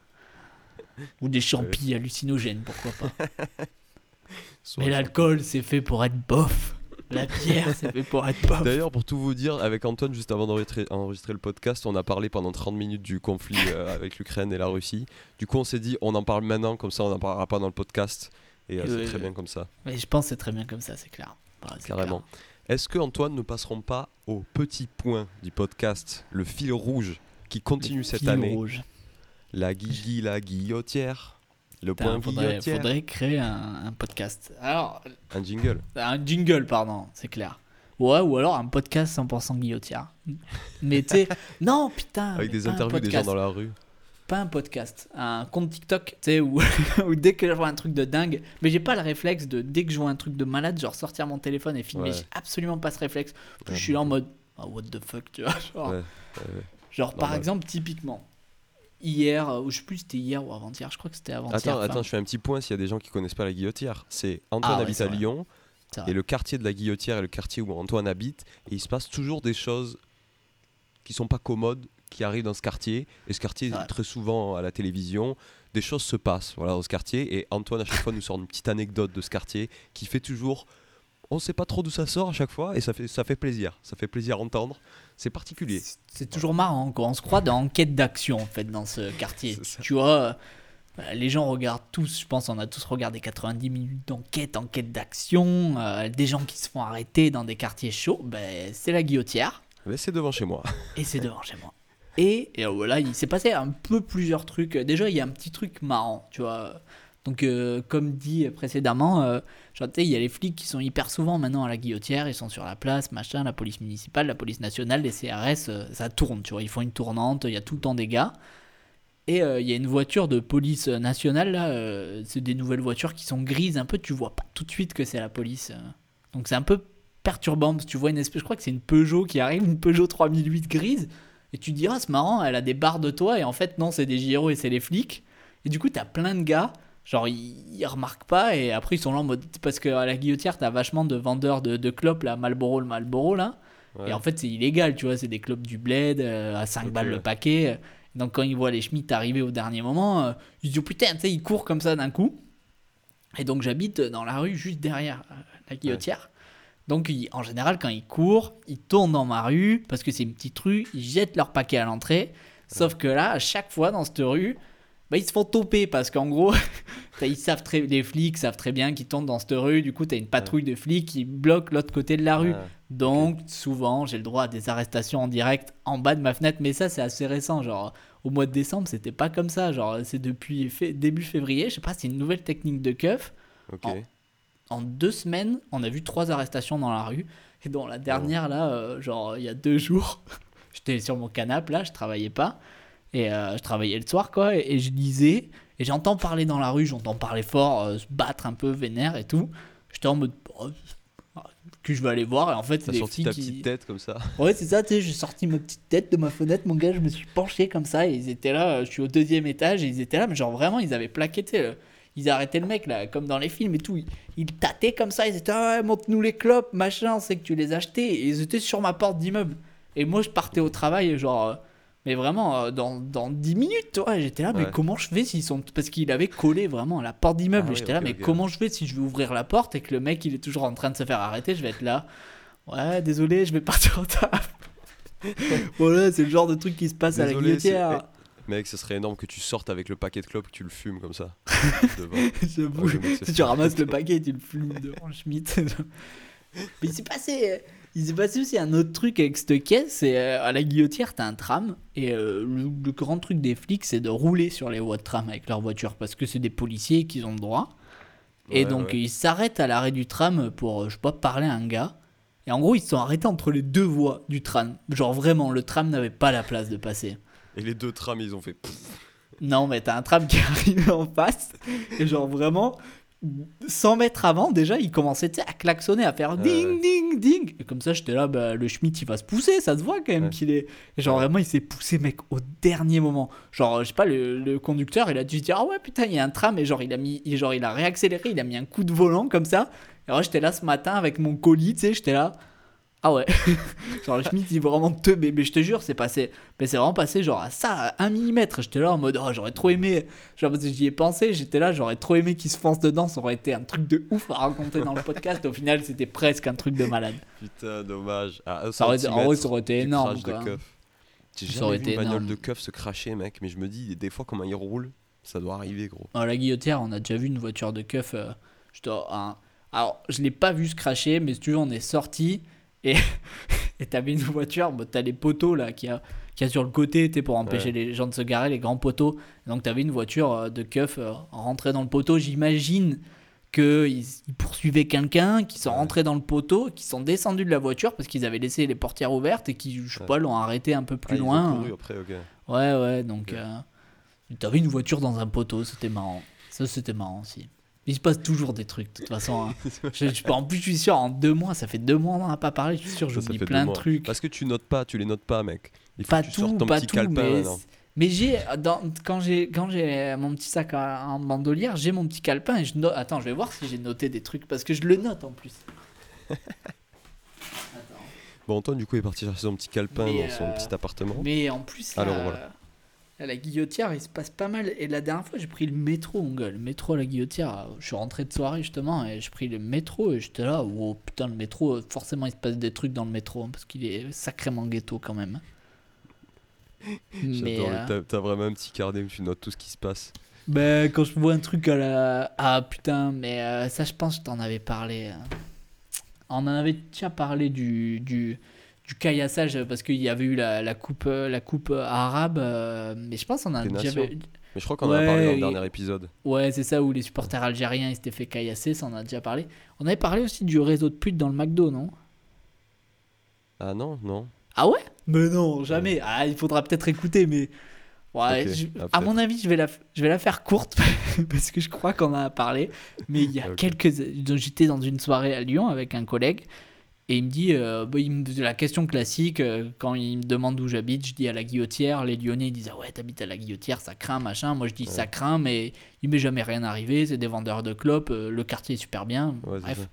Ou des champis hallucinogènes, pourquoi pas. Mais l'alcool, c'est fait pour être bof. La bière, c'est fait pour être bof. D'ailleurs, pour tout vous dire, avec Antoine, juste avant d'enregistrer enregistrer le podcast, on a parlé pendant 30 minutes du conflit euh, avec l'Ukraine et la Russie. Du coup, on s'est dit, on en parle maintenant, comme ça on n'en parlera pas dans le podcast. Et euh, c'est très bien comme ça, Mais je pense que c'est très bien comme ça, c'est clair. Carrément. Est-ce que, Antoine, ne passerons pas au petit point du podcast, le fil rouge qui continue Le cette fil année? rouge. La guigui, la guillotière. Le point faudrait, faudrait créer un, un podcast. Alors, Un jingle. un jingle, pardon, c'est clair. Ouais, ou alors un podcast 100% guillotière. Mais tu non, putain. Avec des interviews des gens dans la rue. pas un podcast, un compte TikTok, tu sais, où, où dès que je vois un truc de dingue, mais j'ai pas le réflexe de dès que je vois un truc de malade, genre sortir mon téléphone et filmer, Ouais. j'ai absolument pas ce réflexe. Ouais, je suis là en mode, ah, what the fuck, tu vois. Genre, Ouais, par exemple, typiquement, hier, euh, ou je sais plus si c'était hier ou avant-hier, je crois que c'était avant-hier. Attends, enfin, attends, je fais un petit point s'il y a des gens qui connaissent pas la guillotière. C'est Antoine Ah ouais, habite à. Lyon et le quartier de la guillotière est le quartier où Antoine habite et il se passe toujours des choses qui sont pas commodes qui arrivent dans ce quartier et ce quartier vrai. très souvent à la télévision des choses se passent voilà dans ce quartier et Antoine à chaque fois nous sort une petite anecdote de ce quartier qui fait toujours on sait pas trop d'où ça sort à chaque fois et ça fait ça fait plaisir ça fait plaisir à entendre c'est particulier C'est- toujours marrant, quoi. On se croit dans enquête d'action, en fait, dans ce quartier. Tu vois, euh, les gens regardent tous, je pense, on a tous regardé 90 minutes d'enquête, enquête d'action, euh, des gens qui se font arrêter dans des quartiers chauds, ben, c'est la guillotière, mais c'est devant chez moi et c'est devant chez moi. Et, et voilà, il s'est passé un peu plusieurs trucs. Déjà, il y a un petit truc marrant, tu vois. Donc, euh, comme dit précédemment, euh, il y a les flics qui sont hyper souvent maintenant à la guillotière, ils sont sur la place, machin, la police municipale, la police nationale, les CRS, euh, ça tourne, tu vois. Ils font une tournante, il y a tout le temps des gars. Et euh, il y a une voiture de police nationale, là, c'est des nouvelles voitures qui sont grises un peu, tu vois pas tout de suite que c'est la police. Donc, c'est un peu perturbant, parce que tu vois une espèce, je crois que c'est une Peugeot qui arrive, une Peugeot 3008 grise. Et tu te dis, ah, c'est marrant, elle a des barres de toit, et en fait, non, c'est des gyros et c'est les flics. Et du coup, t'as plein de gars, genre, ils, ils remarquent pas, et après, ils sont là en mode. Parce qu'à la guillotière, t'as vachement de vendeurs de, de clopes, là, Malboro, le Malboro, là. Ouais. Et en fait, c'est illégal, tu vois, c'est des clopes du bled euh, à 5 Ok, balles le paquet. Donc, quand ils voient les Schmitt arriver au dernier moment, euh, ils se disent, oh, putain, tu sais, ils courent comme ça d'un coup. Et donc, j'habite dans la rue juste derrière euh, la guillotière. Donc, ils- en général, quand ils courent, ils tournent dans ma rue, parce que c'est une petite rue, ils jettent leur paquet à l'entrée. Sauf que là, à chaque fois dans cette rue, bah, ils se font toper, parce qu'en gros, ils savent très, les flics savent très bien qu'ils tournent dans cette rue. Du coup, tu as une patrouille de flics qui bloque l'autre côté de la rue. Donc, souvent, j'ai le droit à des arrestations en direct en bas de ma fenêtre, mais ça, c'est assez récent. Genre, au mois de décembre, c'était pas comme ça. Genre, c'est depuis début février. Je sais pas, c'est une nouvelle technique de keuf. Oh. En deux semaines, on a vu trois arrestations dans la rue. Et dans la dernière, là, euh, genre, il y a deux jours, j'étais sur mon canapé, là, je travaillais pas. Et euh, je travaillais le soir, quoi, et, et je lisais. Et j'entends parler dans la rue, j'entends parler fort, euh, se battre un peu vénère et tout. J'étais en mode, oh, que je vais aller voir. Et en fait, c'est des sorti filles ta qui... petite tête comme ça Ouais, c'est ça, tu sais, j'ai sorti ma petite tête de ma fenêtre, mon gars, je me suis penché comme ça, et ils étaient là, je suis au deuxième étage, et ils étaient là, mais genre vraiment, ils avaient plaqué, tu sais, ils arrêtaient le mec, là, comme dans les films et tout, ils, ils tâtaient comme ça, ils étaient, ah ouais, montre-nous les clopes, machin, sait que tu les as achetés, et ils étaient sur ma porte d'immeuble. Et moi, je partais au travail, genre, mais vraiment, euh, dans, dans 10 minutes, tu vois, j'étais là, mais Ouais. comment je fais s'ils sont. Parce qu'il avait collé vraiment à la porte d'immeuble, Ah oui, j'étais là, mais comment je fais si je vais ouvrir la porte et que le mec, il est toujours en train de se faire arrêter, je vais être là. Ouais, désolé, je vais partir au taf. voilà, c'est le genre de truc qui se passe à la c'est- guillotière. Mec, ce serait énorme que tu sortes avec le paquet de clopes que tu le fumes comme ça. J'avoue. C'est Si tu ramasses le paquet et tu le fumes devant le Schmitt. Mais il s'est passé. Il s'est passé aussi un autre truc avec cette caisse, c'est euh, à la guillotière, t'as un tram, et euh, le, le grand truc des flics, c'est de rouler sur les voies de tram avec leur voiture, parce que c'est des policiers qui ont le droit. Et donc ouais. ils s'arrêtent à l'arrêt du tram pour, euh, je sais pas, parler à un gars. Et en gros, ils se sont arrêtés entre les deux voies du tram. Genre vraiment, le tram n'avait pas la place de passer. Et les deux trams, ils ont fait. Non, mais t'as un tram qui arrive en face. Et genre vraiment, 100 mètres avant, déjà, il commençait à klaxonner, à faire ding, ding, ding. Et comme ça, j'étais là, bah, le Schmitt, il va se pousser, ça se voit quand même qu'il est. Et genre, vraiment, il s'est poussé, mec, au dernier moment. Genre, je sais pas, le, conducteur, il a dû se dire, ah ouais, putain, il y a un tram. Et genre, il a, mis, genre, il a réaccéléré, il a mis un coup de volant comme ça. Et alors, j'étais là ce matin avec mon colis, tu sais, j'étais là. Ah ouais. genre, le Schmitt, il vraiment te. Mais, mais je te jure, c'est passé. Mais c'est vraiment passé, genre, à ça, à 1 mm. J'étais là en mode, oh, j'aurais trop aimé. Genre, j'y ai pensé, j'étais là, j'aurais trop aimé qu'il se fonce dedans. Ça aurait été un truc de ouf à raconter dans le podcast. Au final, c'était presque un truc de malade. Putain, dommage. Ah, ça aurait, en vrai, ça aurait été énorme. J'ai jamais vu une bagnole de keuf se cracher, mec. Mais je me dis, des fois, comment il roule, ça doit arriver, gros. À la guillotière, on a déjà vu une voiture de keuf. Euh, je dois, Alors, je l'ai pas vu se cracher, mais si tu veux, on est sorti. Et t'avais une voiture, bah, t'as les poteaux là qui a, qui a sur le côté pour empêcher les gens de se garer, les grands poteaux. Donc t'avais une voiture euh, de keuf euh, rentrée dans le poteau. J'imagine qu'ils ils poursuivaient quelqu'un, qui sont rentrés dans le poteau, qui sont descendus de la voiture parce qu'ils avaient laissé les portières ouvertes et qui, je sais pas, l'ont arrêté un peu plus ah, loin. après, Ouais, ouais, donc euh, t'avais une voiture dans un poteau, c'était marrant. Ça, c'était marrant aussi. Il se passe toujours des trucs, de toute façon. Hein. je, en plus, je suis sûr, en deux mois, ça fait deux mois on n'a pas parlé, je suis sûr, j'oublie plein de trucs. Parce que tu notes pas, tu les notes pas, mec. Il faut pas que tu tout, ton pas petit tout, calepin, mais, j'ai, quand j'ai quand j'ai mon petit sac en bandolière, j'ai mon petit calepin et je note. Attends, je vais voir si j'ai noté des trucs parce que je le note en plus. Bon, Antoine, du coup, est parti chercher son petit calepin dans son euh, petit appartement. Mais en plus, Alors, voilà à la guillotière, il se passe pas mal. Et la dernière fois, j'ai pris le métro, mon gars. Le métro à la guillotière. Je suis rentré de soirée, justement, et j'ai pris le métro. Et j'étais là, oh putain, le métro, forcément, il se passe des trucs dans le métro. Hein, parce qu'il est sacrément ghetto quand même. Mais. Euh... T'as vraiment un petit carnet où tu notes tout ce qui se passe. Ben, quand je vois un truc à la. Ah putain, mais euh, ça, je pense que t'en avais parlé. Hein. On en avait déjà parlé du. du du caillassage parce qu'il y avait eu la, la coupe la coupe arabe euh, mais je pense qu'on a déjà mais je crois qu'on en a parlé dans le dernier épisode. Ouais c'est ça où les supporters algériens ils s'étaient fait caillasser ça on a déjà parlé. On avait parlé aussi du réseau de putes dans le McDo non? Ah non non. Ah ouais? Mais non jamais. Ah il faudra peut-être écouter mais ouais ah, à mon avis je vais la je vais la faire courte parce que je crois qu'on en a parlé. Mais il y a quelques j'étais dans une soirée à Lyon avec un collègue et il me dit, euh, bah, la question classique, euh, quand il me demande où j'habite, je dis à la guillotière. Les Lyonnais ils disent Ah ouais, t'habites à la guillotière, ça craint, machin. Moi je dis Ça craint, mais il m'est jamais rien arrivé. C'est des vendeurs de clopes, euh, le quartier est super bien. bref.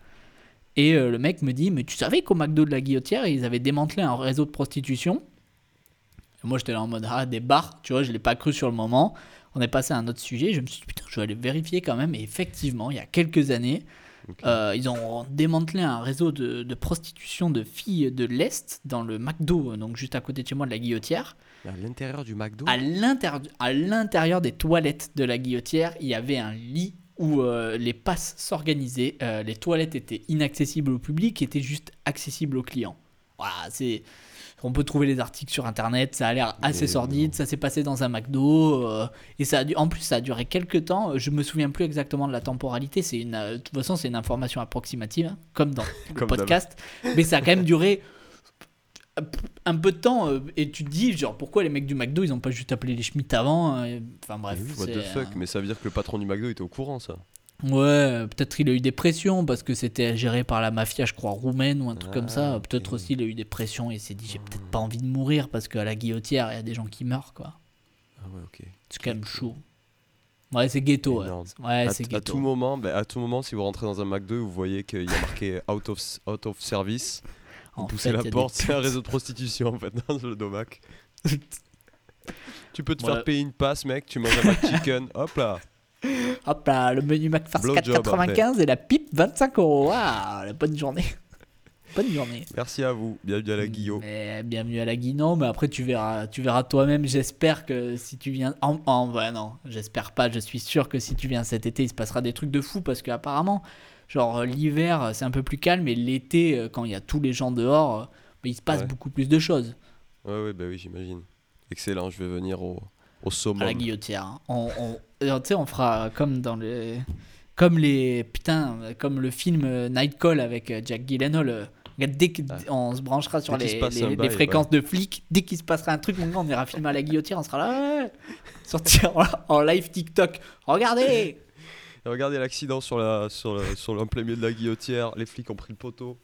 Et le mec me dit Mais tu savais qu'au McDo de la guillotière, ils avaient démantelé un réseau de prostitution? Moi j'étais là en mode Ah, des bars, tu vois, je l'ai pas cru sur le moment. On est passé à un autre sujet. Je me suis dit Putain, je vais aller vérifier quand même. Et effectivement, il y a quelques années. Euh, ils ont démantelé un réseau de, prostitution de filles de l'Est dans le McDo, donc juste à côté de chez moi de la Guillotière. À l'intérieur du McDo À l'intérieur des toilettes de la Guillotière, il y avait un lit où euh, les passes s'organisaient. Euh, les toilettes étaient inaccessibles au public, étaient juste accessibles aux clients. Voilà, c'est on peut trouver les articles sur internet, ça a l'air assez sordide, ça s'est passé dans un McDo, euh, et ça a en plus ça a duré quelques temps, je me souviens plus exactement de la temporalité, c'est une, euh, de toute façon c'est une information approximative, hein, comme dans le podcast, mais ça a quand même duré un peu de temps, euh, et tu te dis, genre, pourquoi les mecs du McDo, ils ont pas juste appelé les Schmitt avant, enfin bref. What the fuck, mais ça veut dire que le patron du McDo était au courant, ça Ouais, peut-être il a eu des pressions parce que c'était géré par la mafia, je crois, roumaine ou un truc comme ça. Peut-être aussi il a eu des pressions et il s'est dit j'ai peut-être pas envie de mourir parce qu'à la guillotière il y a des gens qui meurent quoi. Ah ouais, ok. C'est quand même chaud. Ouais, c'est ghetto. Ouais, c'est ghetto. À tout, moment, bah, à tout moment, si vous rentrez dans un McDo, vous voyez qu'il y a marqué out of, out of service. Vous poussez la porte, c'est un réseau de prostitution en fait dans le domac. tu peux te faire payer une passe, mec, tu manges un McChicken, hop là. Hop là, le menu McFarce 4,95 et la pipe 25 euros. Waouh, la bonne journée. Bonne journée. Merci à vous. Bienvenue à la Guillaume. bienvenue à la Guillaume. mais après tu verras, tu verras toi-même. J'espère que si tu viens, en, en non, j'espère pas. Je suis sûr que si tu viens cet été, il se passera des trucs de fou parce qu'apparemment, genre l'hiver c'est un peu plus calme et l'été, euh, quand il y a tous les gens dehors, euh, il se passe beaucoup plus de choses. Ouais, ouais, bah oui, j'imagine. Excellent. Je vais venir au, au summum. À la guillotière. Hein. On, on, tu sais, on fera comme dans les. Comme les. Putain, comme le film Night Call avec Jack Gyllenhaal. Dès qu'on se branchera sur les, les, fréquences de flics, dès qu'il se passera un truc, on ira filmer à la guillotière, on sera là, sortir en, live TikTok. Regardez Regardez l'accident sur la sur, sur le milieu de la guillotière, les flics ont pris le poteau.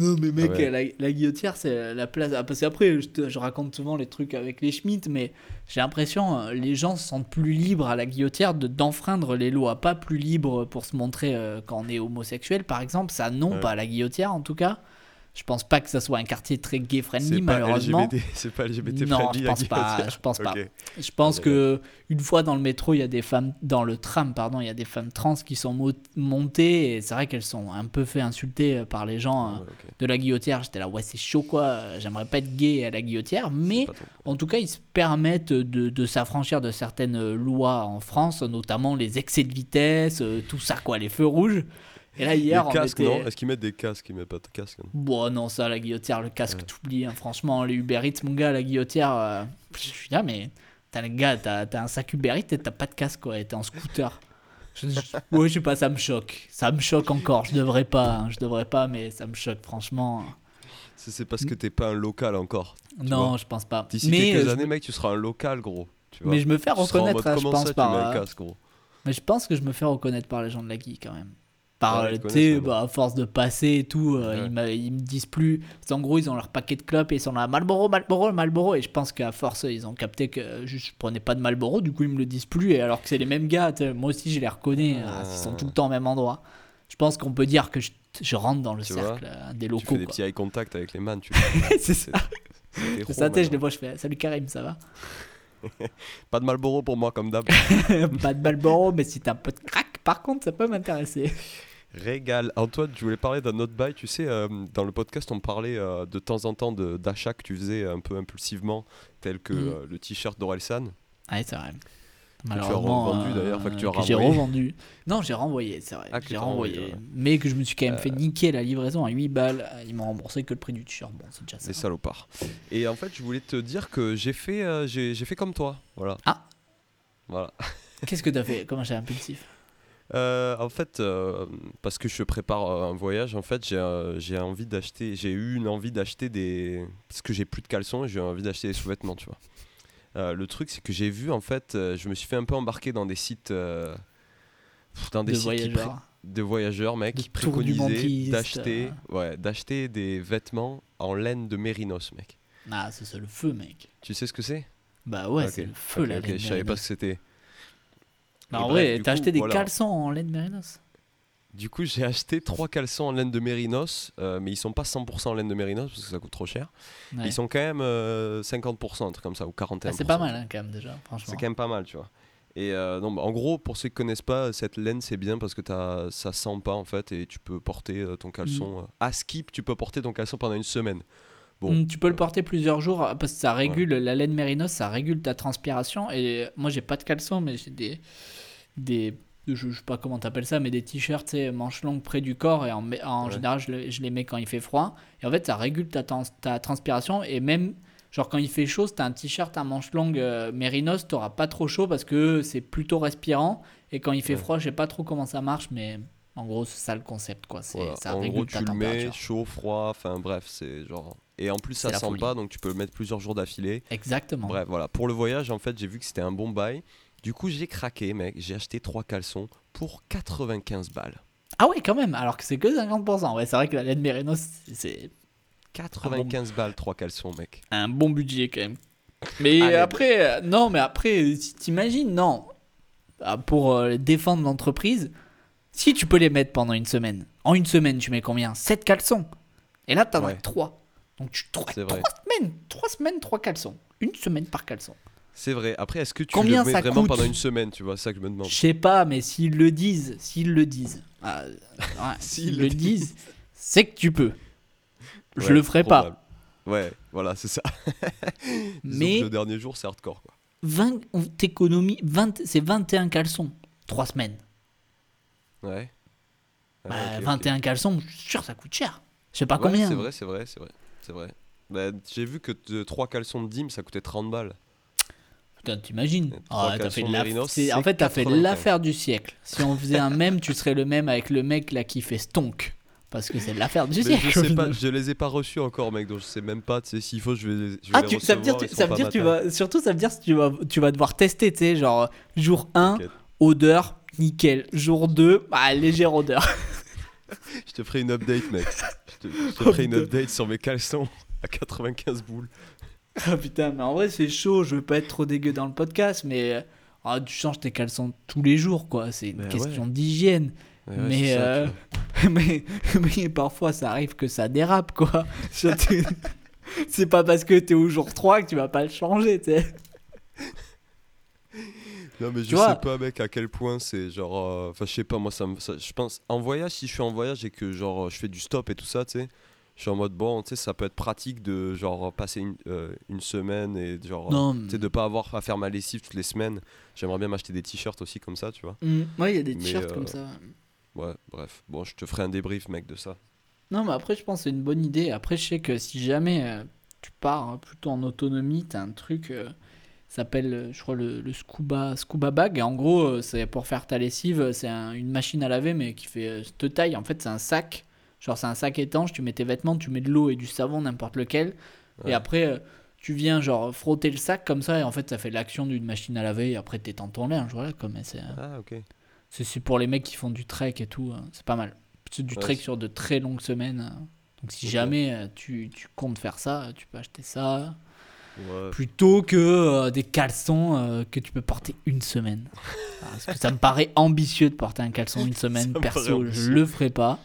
Non, mais mec, ah la, la, guillotière, c'est la place. Ah, parce qu'après, je, je, raconte souvent les trucs avec les Schmitt, mais j'ai l'impression euh, les gens se sentent plus libres à la guillotière de d'enfreindre les lois, pas plus libres pour se montrer euh, quand on est homosexuel, par exemple. Ça, non, pas à la guillotière en tout cas. Je pense pas que ça soit un quartier très gay friendly malheureusement. C'est pas LGBT non, friendly. Non, je pense pas. Je pense pas. Je pense que une fois dans le métro, il y a des femmes dans le tram, pardon, il y a des femmes trans qui sont montées et c'est vrai qu'elles sont un peu fait insulter euh, par les gens euh, de la guillotière. J'étais là, ouais, c'est chaud quoi. J'aimerais pas être gay à la guillotière, mais en tout cas, ils se permettent de, de s'affranchir de certaines lois en France, notamment les excès de vitesse, euh, tout ça quoi, les feux rouges. Et là, hier, les casques, non Est-ce qu'ils mettent des casques Ils mettent pas de casque Bon, non, ça, la guillotière, le casque, t'oublies. Hein. Franchement, les Uber Eats, mon gars, la guillotière, euh, je suis là, mais t'as le gars, t'as un sac Uber Eats et t'as pas de casque, quoi, t'es en scooter. je, je, sais pas, ça me choque. Ça me choque encore. Je devrais pas, hein, je devrais pas, mais ça me choque, franchement. C'est parce que t'es pas un local encore. Non, je pense pas. D'ici quelques euh, années, mec, tu seras un local, gros. Tu vois. Mais je me fais reconnaître, hein, je pense, par. Casque, mais je pense que je me fais reconnaître par les gens de la Guy quand même par ouais, bah, à force de passer et tout euh, ils, me disent plus. En gros ils ont leur paquet de clopes et ils sont là Malboro Malboro Malboro et je pense qu'à force ils ont capté que je, prenais pas de Malboro du coup ils me le disent plus. Et alors que c'est les mêmes gars moi aussi je les reconnais ah, ils sont tout le temps au même endroit. Je pense qu'on peut dire que je, je rentre dans le cercle euh, des locaux tu fais des petits eye contact avec les man tu c'est ça. c'est ça je les vois je fais salut Karim ça va? Pas de Malboro pour moi comme d'hab. Pas de Malboro mais si t'as un peu de crack par contre ça peut m'intéresser Régal. Antoine, je voulais parler d'un autre bail. Tu sais, euh, dans le podcast, on parlait euh, de temps en temps d'achats que tu faisais un peu impulsivement, tel que mm. euh, le t-shirt d'Orelsan. Ah, c'est vrai. Que tu as revendu d'ailleurs, enfin que tu as J'ai revendu. Non, j'ai renvoyé, c'est vrai. Ah, j'ai renvoyé. Mais que je me suis quand même fait niquer la livraison à 8 balles. Ils m'ont remboursé que le prix du t-shirt. Bon, c'est déjà ça. C'est salopard. Et en fait, je voulais te dire que j'ai fait, j'ai fait comme toi. Voilà. Ah Voilà. Qu'est-ce que tu as fait Comment j'ai impulsif? Euh, en fait, euh, parce que je prépare euh, un voyage, en fait, j'ai envie d'acheter, j'ai eu une envie d'acheter des, parce que j'ai plus de caleçons et j'ai envie d'acheter des sous-vêtements, tu vois. le truc, c'est que j'ai vu, en fait, je me suis fait un peu embarquer dans des sites, dans des de sites voyageurs. de voyageurs, mec, qui préconisaient d'acheter, ouais, d'acheter des vêtements en laine de mérinos, mec. Ah, c'est le feu, mec. Tu sais ce que c'est? Bah ouais, c'est le feu, la laine. Je savais pas ce que c'était. Bah, en vrai, t'as acheté des caleçons en laine de mérinos Du coup, j'ai acheté trois caleçons en laine de mérinos, euh, mais ils sont pas 100% en laine de mérinos parce que ça coûte trop cher. Ils sont quand même 50%, euh, un truc comme ça, ou 41%. Ah, c'est pas mal hein, quand même déjà, franchement. C'est quand même pas mal, tu vois. Et euh, non, bah, en gros, pour ceux qui connaissent pas, cette laine c'est bien parce que as, ça sent pas en fait et tu peux porter ton caleçon. Mm. à skip, tu peux porter ton caleçon pendant une semaine. Mm, tu peux le porter plusieurs jours parce que ça régule la laine mérinos, ça régule ta transpiration. Et moi, j'ai pas de caleçon, mais j'ai des, des je, sais pas comment t'appelles ça, mais des t-shirts manches longues près du corps et en, en général je, je, les mets quand il fait froid. Et en fait, ça régule ta, ta transpiration et même genre quand il fait chaud, si t'as un t-shirt à manches longues euh, mérinos, t'auras pas trop chaud parce que c'est plutôt respirant. Et quand il fait froid, je sais pas trop comment ça marche, mais en gros, c'est ça le concept quoi. C'est ça en gros, tu le mets chaud, froid, enfin bref, c'est genre et en plus, ça sent pas, donc tu peux le mettre plusieurs jours d'affilée. Exactement. Bref, voilà. Pour le voyage, en fait, j'ai vu que c'était un bon bail. Du coup, j'ai craqué, mec. J'ai acheté trois caleçons pour 95 balles. Ah ouais, quand même. Alors que c'est que 50%. Ouais, c'est vrai que la laine Mérinos, c'est. 95 balles, trois caleçons, mec. Un bon budget, quand même. Mais après, non, mais après, t'imagines, non. Ah, pour euh, défendre l'entreprise, si tu peux les mettre pendant une semaine, en une semaine, tu mets combien? 7 caleçons. Et là, t'en as 3. Donc tu 3, semaines, 3 semaines, 3 caleçons. Une semaine par caleçon. C'est vrai. Après, est-ce que tu Combien le mets vraiment pendant une semaine Tu vois, ça que je me demande. Je sais pas, mais s'ils le disent, s'ils le disent, ah, s'ils le disent, c'est que tu peux. Je le ferai pas. Ouais, voilà, c'est ça. mais le dernier jour, c'est hardcore. Quoi. 20, t'économies, 20, c'est 21 caleçons, 3 semaines. Ouais. 21 bah, caleçons, je suis sûr, ça coûte cher. Je sais pas combien. C'est vrai, c'est vrai, c'est vrai c'est vrai. Bah, j'ai vu que 3 caleçons de Dim, ça coûtait 30 balles. Putain, t'imagines ah, fait En fait, t'as fait l'affaire du siècle. Si on faisait un même, tu serais le même avec le mec là qui fait Stonk. Parce que c'est l'affaire du Mais siècle. je au sais pas, final. je les ai pas reçus encore, mec, donc je sais même pas, tu sais, s'il faut, je vais, les- je vais Ah, les tu, ça veut dire, recevoir, tu, ils ça sont veut dire tu vas, surtout ça veut dire que tu vas, tu vas devoir tester, tu sais, genre jour 1, T'inquiète. odeur, nickel. Jour 2, bah, légère odeur. Je te ferai une update, mec. Je te, je te ferai une update sur mes caleçons à 95 boules. Ah putain, mais en vrai c'est chaud, je veux pas être trop dégueu dans le podcast, mais euh, ah, tu changes tes caleçons tous les jours, quoi. C'est une question d'hygiène. Ouais, mais, ça, euh, mais, mais parfois ça arrive que ça dérape, quoi. C'est pas parce que t'es au jour 3 que tu vas pas le changer, tu sais. Non, mais je vois- sais pas, mec, à quel point c'est genre. euh, Enfin, je sais pas, moi, ça je pense. En voyage, si je suis en voyage et que genre je fais du stop et tout ça, tu sais. Je suis en mode bon, tu sais, ça peut être pratique de genre passer une, euh, une semaine et genre. Non, Tu sais, de pas avoir à faire ma lessive toutes les semaines. J'aimerais bien m'acheter des t-shirts aussi comme ça, tu vois. Mm, ouais, il y a des t-shirts euh, comme ça. Ouais, bref. Bon, je te ferai un débrief, mec, de ça. Non, mais après, je pense que c'est une bonne idée. Après, je sais que si jamais euh, tu pars hein, plutôt en autonomie, t'as un truc, euh, s'appelle, euh, je crois, le, le scuba, scuba bag. Et en gros, euh, c'est pour faire ta lessive, c'est un- une machine à laver, mais qui fait euh, cette taille. En fait, c'est un sac. Genre, c'est un sac étanche, tu mets tes vêtements, tu mets de l'eau et du savon, n'importe lequel. Ouais. Et après, euh, tu viens, genre, frotter le sac comme ça, et en fait, ça fait l'action d'une machine à laver. Et après, t'étends ton linge, voilà, comme c'est. euh, Ah, ok. c'est pour les mecs qui font du trek et tout, hein. c'est pas mal. C'est du Ouais, trek sur de très longues semaines. hein. Donc si jamais euh, tu, tu comptes faire ça, tu peux acheter ça. Ouais. Plutôt que euh, des caleçons euh, que tu peux porter une semaine. Parce que ça me paraît ambitieux de porter un caleçon une semaine. Perso, je le ferai pas.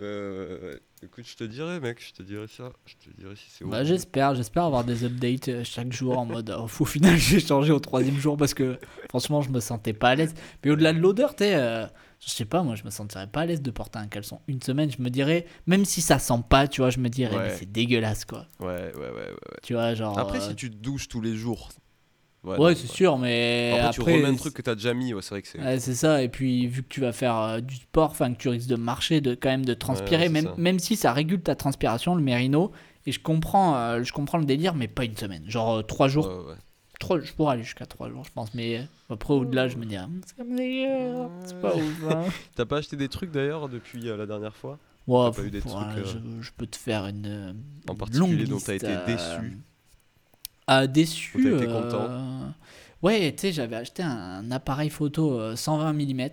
Euh. Écoute, je te dirai, mec, je te dirai ça. Je te dirai si c'est Bah, j'espère, j'espère avoir des updates chaque jour en mode oh, au final j'ai changé au troisième jour parce que franchement je me sentais pas à l'aise. Mais au-delà de l'odeur, tu sais, je sais pas, moi je me sentirais pas à l'aise de porter un caleçon une semaine. Je me dirais, même si ça sent pas, tu vois, je me dirais, Ouais. mais c'est dégueulasse quoi. Ouais, ouais, ouais, ouais. ouais. Tu vois, genre. Après, euh, si tu te douches tous les jours. Ouais, non, c'est sûr, mais. Après, Après, tu remets un truc que t'as déjà mis, ouais, c'est vrai que c'est. Ouais, c'est ça, et puis vu que tu vas faire euh, du sport, enfin que tu risques de marcher, de quand même de transpirer, même, ça. même si ça régule ta transpiration, le mérino, et je comprends, euh, je comprends le délire, mais pas une semaine. Genre euh, trois jours, Ouais, ouais. trois, je pourrais aller jusqu'à trois jours, je pense, mais euh, après au-delà, je me dis, ah, c'est comme dégueu, c'est pas ouf. hein. T'as pas acheté des trucs d'ailleurs depuis euh, la dernière fois? Ouais, pas eu des trucs, euh, je, je peux te faire une, euh, en particulier longue dont t'as été euh, déçu Ah, déçu. T'as été euh, content Ouais, tu sais, j'avais acheté un appareil photo euh, 120 mm.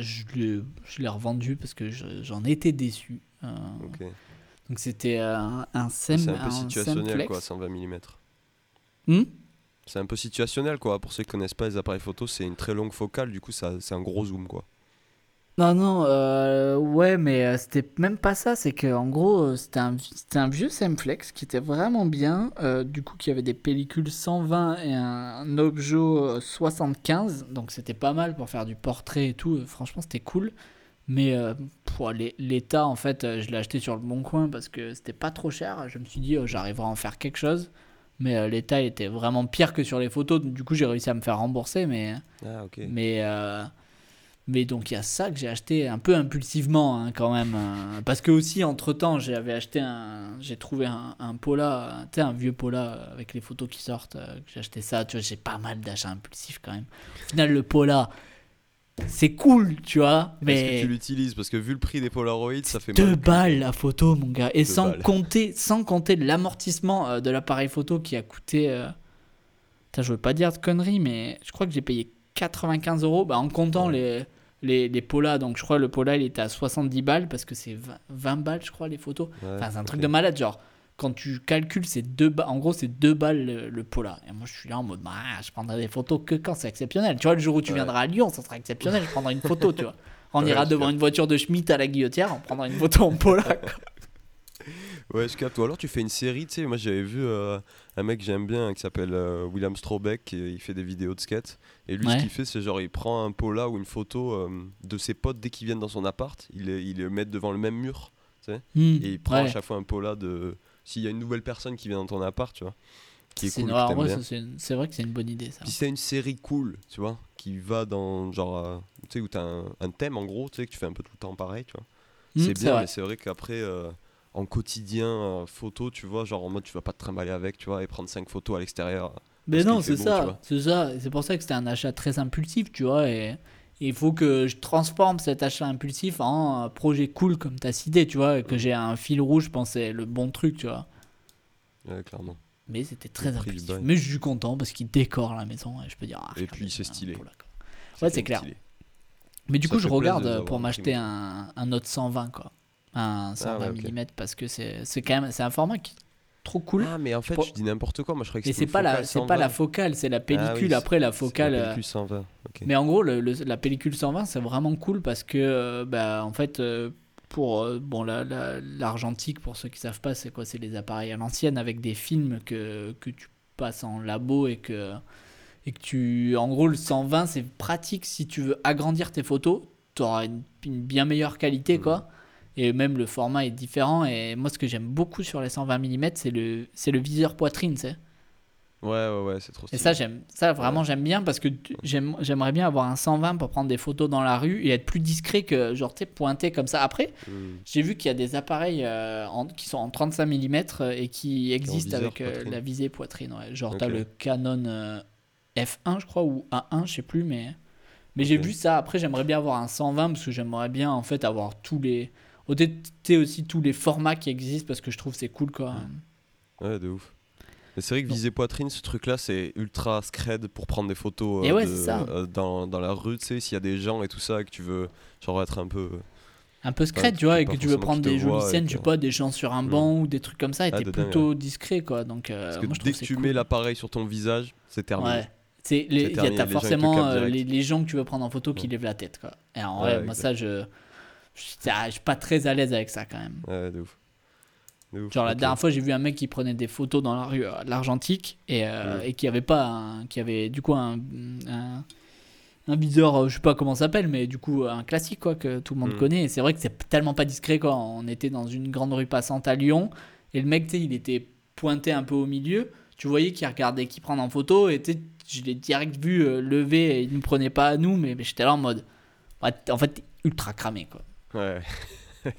je l'ai je l'ai revendu parce que je- j'en étais déçu. Euh, Ok. Donc c'était euh, un, un Sem, C'est un peu situationnel quoi, 120 mm. Hmm? C'est un peu situationnel quoi. Pour ceux qui connaissent pas les appareils photo, c'est une très longue focale, du coup ça, c'est un gros zoom quoi. Non, non, euh, ouais, mais euh, c'était même pas ça. C'est que en gros, euh, c'était un, vieux Semflex qui était vraiment bien. du coup, qui avait des pellicules 120 et un, euh, 75. Donc c'était pas mal pour faire du portrait et tout. franchement, c'était cool. Mais pour l'état, en fait, je l'ai acheté sur le bon coin parce que c'était pas trop cher. Je me suis dit, oh, j'arriverai à en faire quelque chose. Mais euh, l'état était vraiment pire que sur les photos. Du coup, j'ai réussi à me faire rembourser. Mais. Ah. Mais, euh, mais donc il y a ça que j'ai acheté un peu impulsivement hein, quand même. euh, parce que aussi entre temps j'avais acheté un. J'ai trouvé un, un Pola, tu sais, un vieux Pola avec les photos qui sortent. euh, j'ai acheté ça, tu vois, j'ai pas mal d'achats impulsifs quand même. Au final, le Pola, c'est cool, tu vois. Est-ce que Mais tu l'utilises Parce que vu le prix des Polaroids, ça fait deux mal. balles la photo, mon gars. Et Deux sans balles. compter, sans compter l'amortissement euh, de l'appareil photo qui a coûté. euh, Putain, je veux pas dire de conneries, mais je crois que j'ai payé 95 euros bah, en comptant Ouais. les, les, les Polas. Donc je crois que le Pola il était à 70 balles parce que c'est 20, 20 balles, je crois, les photos. Ouais, Enfin, c'est un truc de malade. Genre, quand tu calcules, c'est deux ba- en gros, c'est deux balles le, le Pola. Et moi, je suis là en mode, bah, je prendrai des photos que quand c'est exceptionnel. Tu vois, le jour où tu Ouais. viendras à Lyon, ça sera exceptionnel. Je prendrai une photo, tu vois. On Ouais, ira devant une voiture de Schmitt à la guillotière, on prendra une photo en Pola. Ouais, je capte. Ou alors tu fais une série, tu sais. Moi j'avais vu euh, un mec que j'aime bien qui s'appelle euh, William Strobeck, et il fait des vidéos de skate. Et lui, Ouais. ce qu'il fait, c'est genre il prend un pola ou une photo euh, de ses potes dès qu'ils viennent dans son appart, il les, il les met devant le même mur, Hmm, et il prend à chaque fois un pola de. S'il y a une nouvelle personne qui vient dans ton appart, tu vois, qui est C'est cool, vrai que c'est une bonne idée ça. Puis c'est une série cool, tu vois, qui va dans genre, euh, tu sais, où t'as un, un thème en gros, tu sais, que tu fais un peu tout le temps pareil, tu vois. Hmm, c'est bien, mais c'est vrai qu'après, euh, en quotidien, euh, photo, tu vois, genre en mode tu vas pas te trimballer avec, tu vois, et prendre 5 photos à l'extérieur. Mais non, c'est ça, c'est ça. C'est pour ça que c'était un achat très impulsif, tu vois. Et, il faut que je transforme cet achat impulsif en un projet cool comme tu as cité, tu vois, et que j'ai un fil rouge, je pensais le bon truc, tu vois. Ouais, clairement. Mais c'était très impulsif. Mais je suis content parce qu'il décore la maison et je peux dire. Ah, et puis c'est stylé. Ouais, c'est clair. Mais du coup, je regarde pour m'acheter un, un Note 120, quoi. Un 120 ah mm parce que c'est quand même c'est un format qui trop cool. Ah, mais en fait, je dis n'importe quoi. Moi, je crois que c'est pas la, c'est pas la focale, c'est la ah pellicule. Après, la focale. La pellicule 120. Mais en gros, le, la pellicule 120, c'est vraiment cool parce que, euh, bah, en fait, euh, pour euh, bon, l'argentique, pour ceux qui savent pas, c'est quoi? C'est les appareils à l'ancienne avec des films que, que tu passes en labo et que et que tu, en gros, le 120, c'est pratique si tu veux agrandir tes photos. Tu auras une, bien meilleure qualité, mmh. quoi et même le format est différent. Et moi, ce que j'aime beaucoup sur les 120 mm, c'est le, c'est le viseur poitrine, tu sais. Ouais, ouais, ouais, c'est trop stylé. Et ça, j'aime, ça vraiment, j'aime bien parce que j'aime, j'aimerais bien avoir un 120 pour prendre des photos dans la rue et être plus discret que, genre, tu sais, pointé comme ça. Après, hmm. j'ai vu qu'il y a des appareils euh, qui sont en 35 mm euh, et qui existent avec euh, la visée poitrine. Ouais. Genre, tu as le Canon F1, je crois, ou A1, je sais plus, mais. Mais j'ai vu ça. Après, j'aimerais bien avoir un 120 parce que j'aimerais bien, en fait, avoir tous les OTT aussi tous les formats qui existent parce que je trouve c'est cool quoi. Ouais, de ouf. Mais c'est vrai que viser poitrine, ce truc-là, c'est ultra scred pour prendre des photos euh, euh, dans, dans, la rue, tu sais, s'il y a des gens et tout ça, que tu veux genre être un peu... Un peu scred, tu vois, et que tu veux prendre des jolies scènes, sais pas, des gens sur un banc ou des trucs comme ça, et ah, t'es plutôt discret, quoi. Donc, euh, Parce que dès que tu mets l'appareil sur ton visage, c'est terminé. Ouais. Il y a forcément les, les, gens que tu veux prendre en photo qui lèvent la tête, quoi. Et en vrai, moi, ça, je je suis pas très à l'aise avec ça quand même. Ouais, de ouf. Genre la dernière fois j'ai vu un mec qui prenait des photos dans la rue à l'Argentique et, euh, et qui avait pas un, qui avait du coup un, un, un viseur euh, je sais pas comment ça s'appelle mais du coup un classique quoi que tout le monde mm. connaît et c'est vrai que c'est tellement pas discret quoi on était dans une grande rue passante à Lyon et le mec il était pointé un peu au milieu tu voyais qu'il regardait qui prendre en photo et je l'ai direct vu euh, lever et il ne prenait pas à nous mais, mais j'étais là en mode en fait ultra cramé quoi Ouais,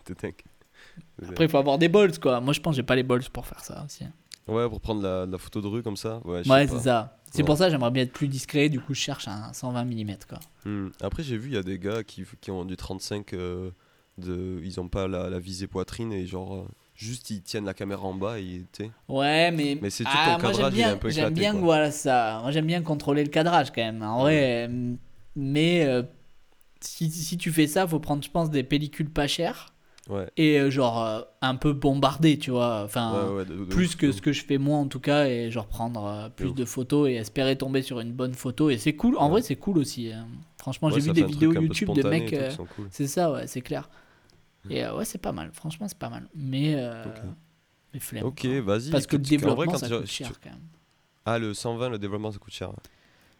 Après, il faut avoir des balls, quoi. Moi, je pense que j'ai pas les balls pour faire ça aussi. Ouais, pour prendre la, la photo de rue comme ça. Ouais, ouais c'est ça. C'est pour ça que j'aimerais bien être plus discret. Du coup, je cherche un 120 mm. Quoi. Hmm. Après, j'ai vu, il y a des gars qui, qui ont du 35. Euh, de, ils ont pas la, la visée poitrine et genre. Euh, juste ils tiennent la caméra en bas et tu Ouais, mais. Mais c'est tout ah, ton cadrage, bien, il est un peu J'aime bien, voilà ça. Moi, j'aime bien contrôler le cadrage quand même. En vrai, mais. Euh, si, si, tu fais ça, faut prendre, je pense, des pellicules pas chères. Et euh, genre euh, un peu bombardé, tu vois. Enfin, plus que ce que je fais moi en tout cas. Et genre prendre euh, plus de photos et espérer tomber sur une bonne photo. Et c'est cool. En vrai, c'est cool aussi. Hein. Franchement, j'ai vu des vidéos YouTube de mecs. C'est ça, ouais, c'est clair. Et ouais, c'est pas mal. Franchement, c'est pas mal. Mais. Mais flemme. Ok, vas-y. Parce que le développement, ça coûte cher quand même. Ah, le 120, le développement, ça coûte cher.